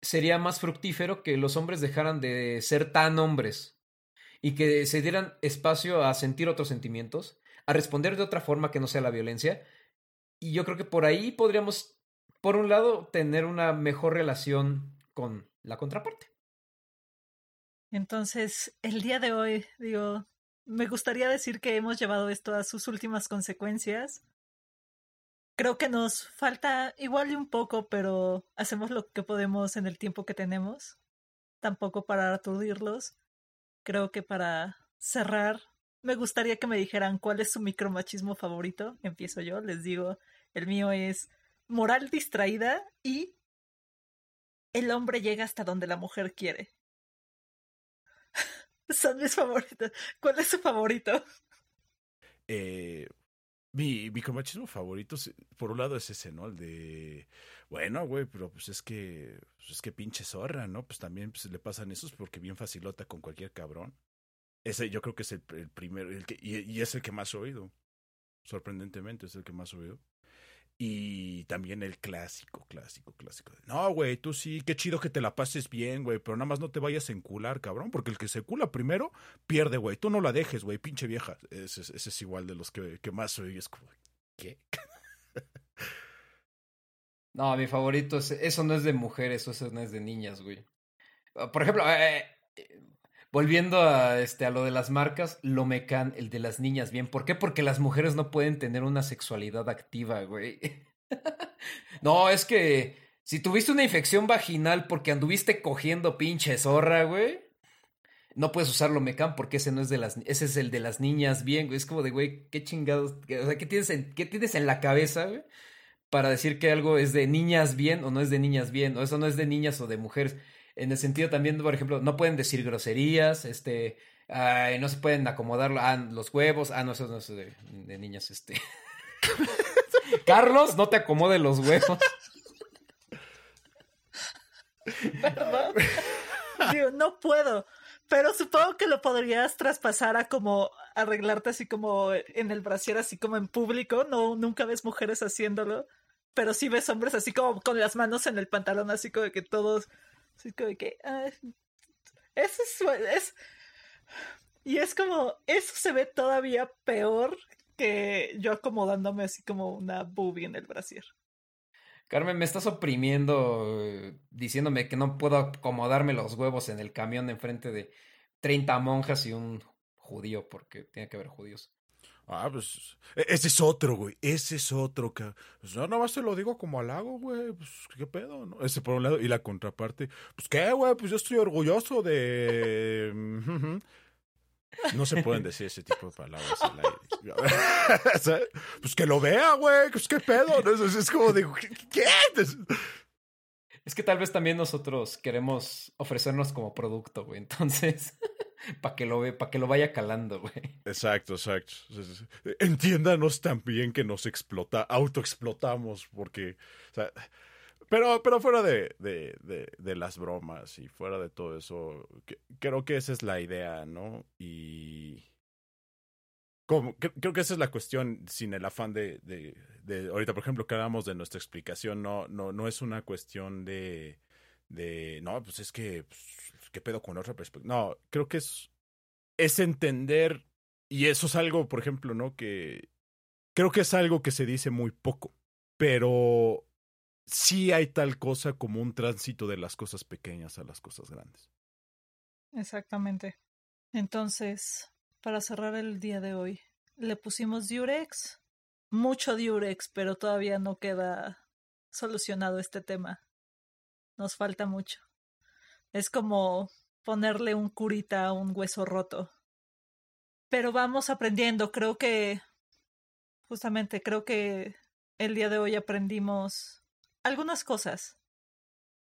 sería más fructífero que los hombres dejaran de ser tan hombres y que se dieran espacio a sentir otros sentimientos, a responder de otra forma que no sea la violencia. Y yo creo que por ahí podríamos, por un lado, tener una mejor relación con la contraparte. Entonces, el día de hoy, digo, me gustaría decir que hemos llevado esto a sus últimas consecuencias. Creo que nos falta igual y un poco, pero hacemos lo que podemos en el tiempo que tenemos. Tampoco para aturdirlos creo que para cerrar, me gustaría que me dijeran cuál es su micromachismo favorito. Empiezo yo, les digo, el mío es moral distraída y el hombre llega hasta donde la mujer quiere. [laughs] Son mis favoritos. ¿Cuál es su favorito? Eh, mi micromachismo favorito, por un lado, es ese, ¿no? El de bueno, güey, pero pues es que, pues es que pinche zorra, ¿no? Pues también pues, le pasan esos porque bien facilota con cualquier cabrón. Ese yo creo que es el, primero, el que, y, es el que más he oído. Sorprendentemente es el que más he oído. Y también el clásico, clásico, clásico. No, güey, tú sí, qué chido que te la pases bien, güey, pero nada más no te vayas a encular, cabrón, porque el que se cula primero pierde, güey. Tú no la dejes, güey, pinche vieja. Ese, es igual de los que, que más oí. Es como, ¿qué? [laughs] No, mi favorito es. Eso no es de mujeres, eso no es de niñas, güey. Por ejemplo, eh, volviendo a, este, a lo de las marcas, lo mecan, el de las niñas, bien. ¿Por qué? Porque las mujeres no pueden tener una sexualidad activa, güey. [laughs] no, es que si tuviste una infección vaginal porque anduviste cogiendo pinche zorra, güey. No puedes usar lo mecan porque ese no es de las ese es el de las niñas bien, güey. Es como de, güey, qué chingados, o sea, ¿qué tienes en, qué tienes en la cabeza, güey? para decir que algo es de niñas bien o no es de niñas bien, o eso no es de niñas o de mujeres. En el sentido también, por ejemplo, no pueden decir groserías, este, no se pueden acomodar los huevos, ah, no, eso no es de, niñas, este. [laughs] Carlos, no te acomode los huevos. Perdón. Digo, no puedo. Pero supongo que lo podrías traspasar a como arreglarte así como en el brasier, así como en público. No, nunca ves mujeres haciéndolo. Pero sí ves hombres así como con las manos en el pantalón, así como que todos. Así como que. eso es, es. Y es como. Eso se ve todavía peor que yo acomodándome así como una boobie en el brasier. Carmen, me estás oprimiendo eh, diciéndome que no puedo acomodarme los huevos en el camión enfrente de 30 monjas y un judío, porque tiene que haber judíos. Ah, pues e-, ese es otro, güey. Ese es otro. Que, pues no, nada más te lo digo como halago, güey. Pues qué pedo, ¿no? Ese por un lado. Y la contraparte, pues qué, güey. Pues yo estoy orgulloso de. [laughs] No se pueden decir ese tipo de palabras al aire. [laughs] pues que lo vea, güey. Pues qué pedo. Es, como digo, ¿qué? Es que tal vez también nosotros queremos ofrecernos como producto, güey. Entonces, [laughs] [laughs] para que lo que lo vaya calando, [laughs] güey. Exacto, exacto. Entiéndanos también que nos explota, autoexplotamos, porque, pero, pero fuera de, de, de, las bromas y fuera de todo eso, creo que esa es la idea, ¿no? Y como, creo que esa es la cuestión, sin el afán de, de, de ahorita, por ejemplo, que hablamos de nuestra explicación, no, no, no es una cuestión de, de no, pues es que, pues, ¿qué pedo con otra perspectiva? No, creo que es, es entender, y eso es algo, por ejemplo, ¿no? Que creo que es algo que se dice muy poco, pero sí hay tal cosa como un tránsito de las cosas pequeñas a las cosas grandes. Exactamente. Entonces, para cerrar el día de hoy, le pusimos Durex, mucho Durex, pero todavía no queda solucionado este tema. Nos falta mucho. Es como ponerle un curita a un hueso roto. Pero vamos aprendiendo. Creo que, justamente, creo que el día de hoy aprendimos algunas cosas.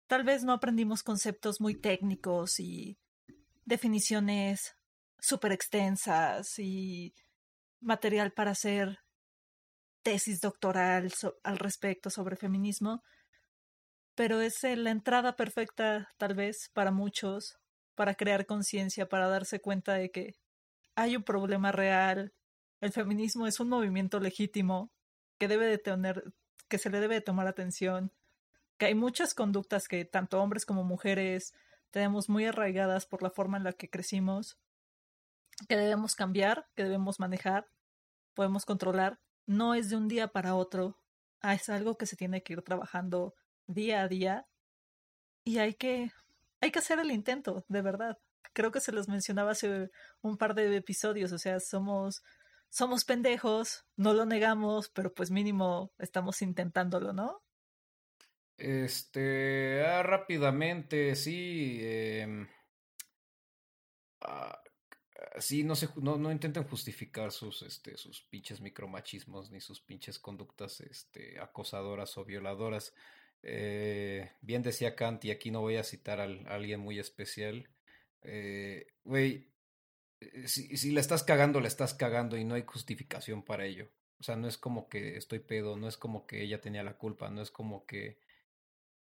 Tal vez no aprendimos conceptos muy técnicos y definiciones súper extensas y material para hacer tesis doctoral al respecto sobre feminismo, pero es la entrada perfecta tal vez para muchos para crear conciencia, para darse cuenta de que hay un problema real, el feminismo es un movimiento legítimo que debe de tener que se le debe tomar atención, que hay muchas conductas que tanto hombres como mujeres tenemos muy arraigadas por la forma en la que crecimos, que debemos cambiar, que debemos manejar, podemos controlar. No es de un día para otro, ah, es algo que se tiene que ir trabajando día a día y hay que, hay que hacer el intento, de verdad. Creo que se los mencionaba hace un par de episodios, o sea, somos somos pendejos, no lo negamos, pero pues mínimo estamos intentándolo, ¿no? Este, ah, rápidamente, sí. Eh, ah, sí, no, se, no, no intenten justificar sus, este, sus pinches micromachismos ni sus pinches conductas este, acosadoras o violadoras. Eh, bien decía Kant, y aquí no voy a citar a, alguien muy especial. Eh, güey, eh, si, si la estás cagando, la estás cagando y no hay justificación para ello. O sea, no es como que estoy pedo, no es como que ella tenía la culpa, no es como que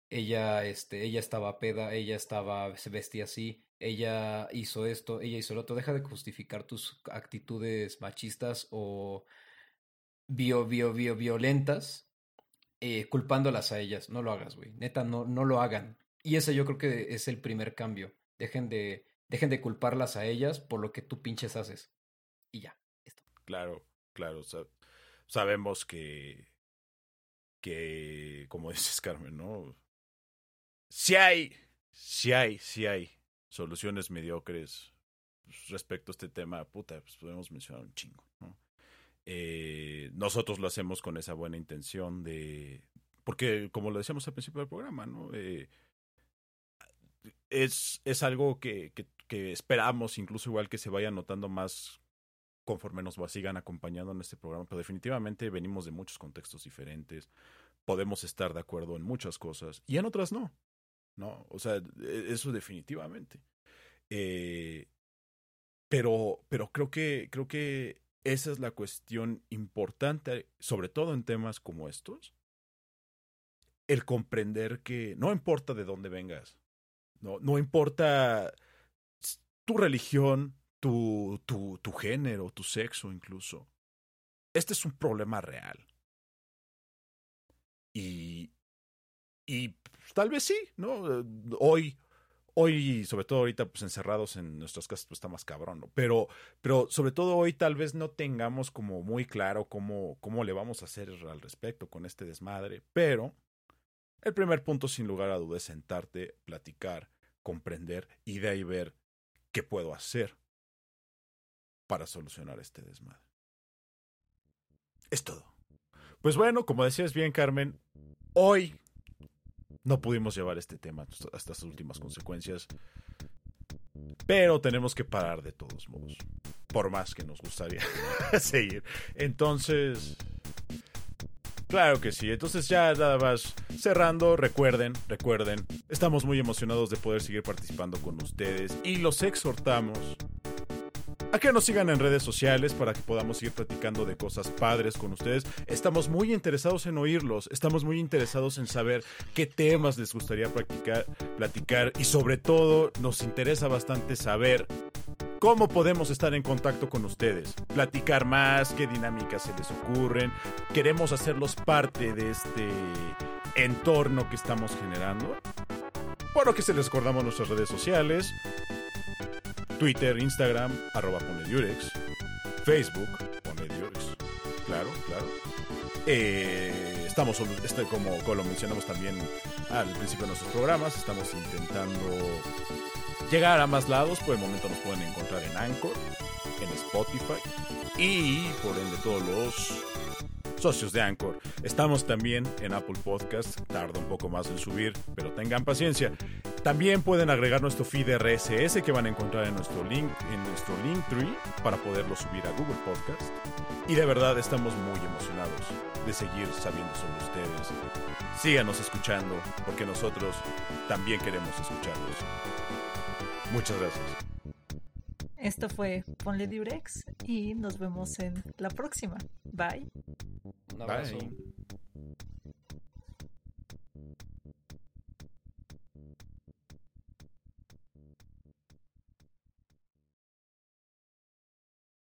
ella, este, ella estaba peda, ella estaba, se vestía así, ella hizo esto, ella hizo lo otro. Deja de justificar tus actitudes machistas o bio, bio, bio, violentas, eh, culpándolas a ellas. No lo hagas, güey. Neta, no, no lo hagan. Y ese yo creo que es el primer cambio. Dejen de Dejen de culparlas a ellas por lo que tú pinches haces. Y ya. Esto. Claro, claro. sabemos que, que, como [laughs] dices Carmen, ¿no? Si hay, si hay, si hay soluciones mediocres respecto a este tema, puta, pues podemos mencionar un chingo, ¿no? Eh, nosotros lo hacemos con esa buena intención de, porque como lo decíamos al principio del programa, ¿no? Eh, es, es algo que, que, esperamos incluso igual que se vaya notando más conforme nos sigan acompañando en este programa, pero definitivamente venimos de muchos contextos diferentes, podemos estar de acuerdo en muchas cosas y en otras no, ¿no? O sea, e, eso definitivamente. Eh, pero, pero creo que, creo que esa es la cuestión importante, sobre todo en temas como estos, el comprender que no importa de dónde vengas, no, no importa tu religión, tu, tu, tu género, tu sexo incluso. Este es un problema real. Y, y pues, tal vez sí, ¿no? Hoy, hoy, sobre todo ahorita, pues encerrados en nuestras casas, pues está más cabrón, ¿no? Pero, pero sobre todo hoy tal vez no tengamos como muy claro cómo, cómo le vamos a hacer al respecto con este desmadre, pero el primer punto, sin lugar a dudas, es sentarte, platicar, comprender y de ahí ver qué puedo hacer para solucionar este desmadre. Es todo. Pues bueno, como decías bien, Carmen, hoy no pudimos llevar este tema hasta sus últimas consecuencias. Pero tenemos que parar de todos modos. Por más que nos gustaría [laughs] seguir. Entonces. Claro que sí. Entonces ya nada más cerrando, recuerden, recuerden, estamos muy emocionados de poder seguir participando con ustedes y los exhortamos a que nos sigan en redes sociales para que podamos seguir platicando de cosas padres con ustedes. Estamos muy interesados en oírlos, estamos muy interesados en saber qué temas les gustaría practicar, platicar y sobre todo nos interesa bastante saber cómo podemos estar en contacto con ustedes, platicar más, qué dinámicas se les ocurren. Queremos hacerlos parte de este entorno que estamos generando. Por lo que se les recordamos nuestras redes sociales. Twitter, Instagram, arroba Ponediurex, Facebook, Ponediurex, claro, claro. Eh, estamos, este, como, como lo mencionamos también al principio de nuestros programas, estamos intentando llegar a más lados. Por el momento nos pueden encontrar en Anchor, en Spotify y por ende todos los socios de Anchor. Estamos también en Apple Podcast, tarda un poco más en subir, pero tengan paciencia. También pueden agregar nuestro feed RSS que van a encontrar en nuestro link, en nuestro Linktree para poderlo subir a Google Podcast. Y de verdad estamos muy emocionados de seguir sabiendo sobre ustedes. Síganos escuchando porque nosotros también queremos escucharlos. Muchas gracias. Esto fue Ponle Durex y nos vemos en la próxima. Bye. Un abrazo. Bye.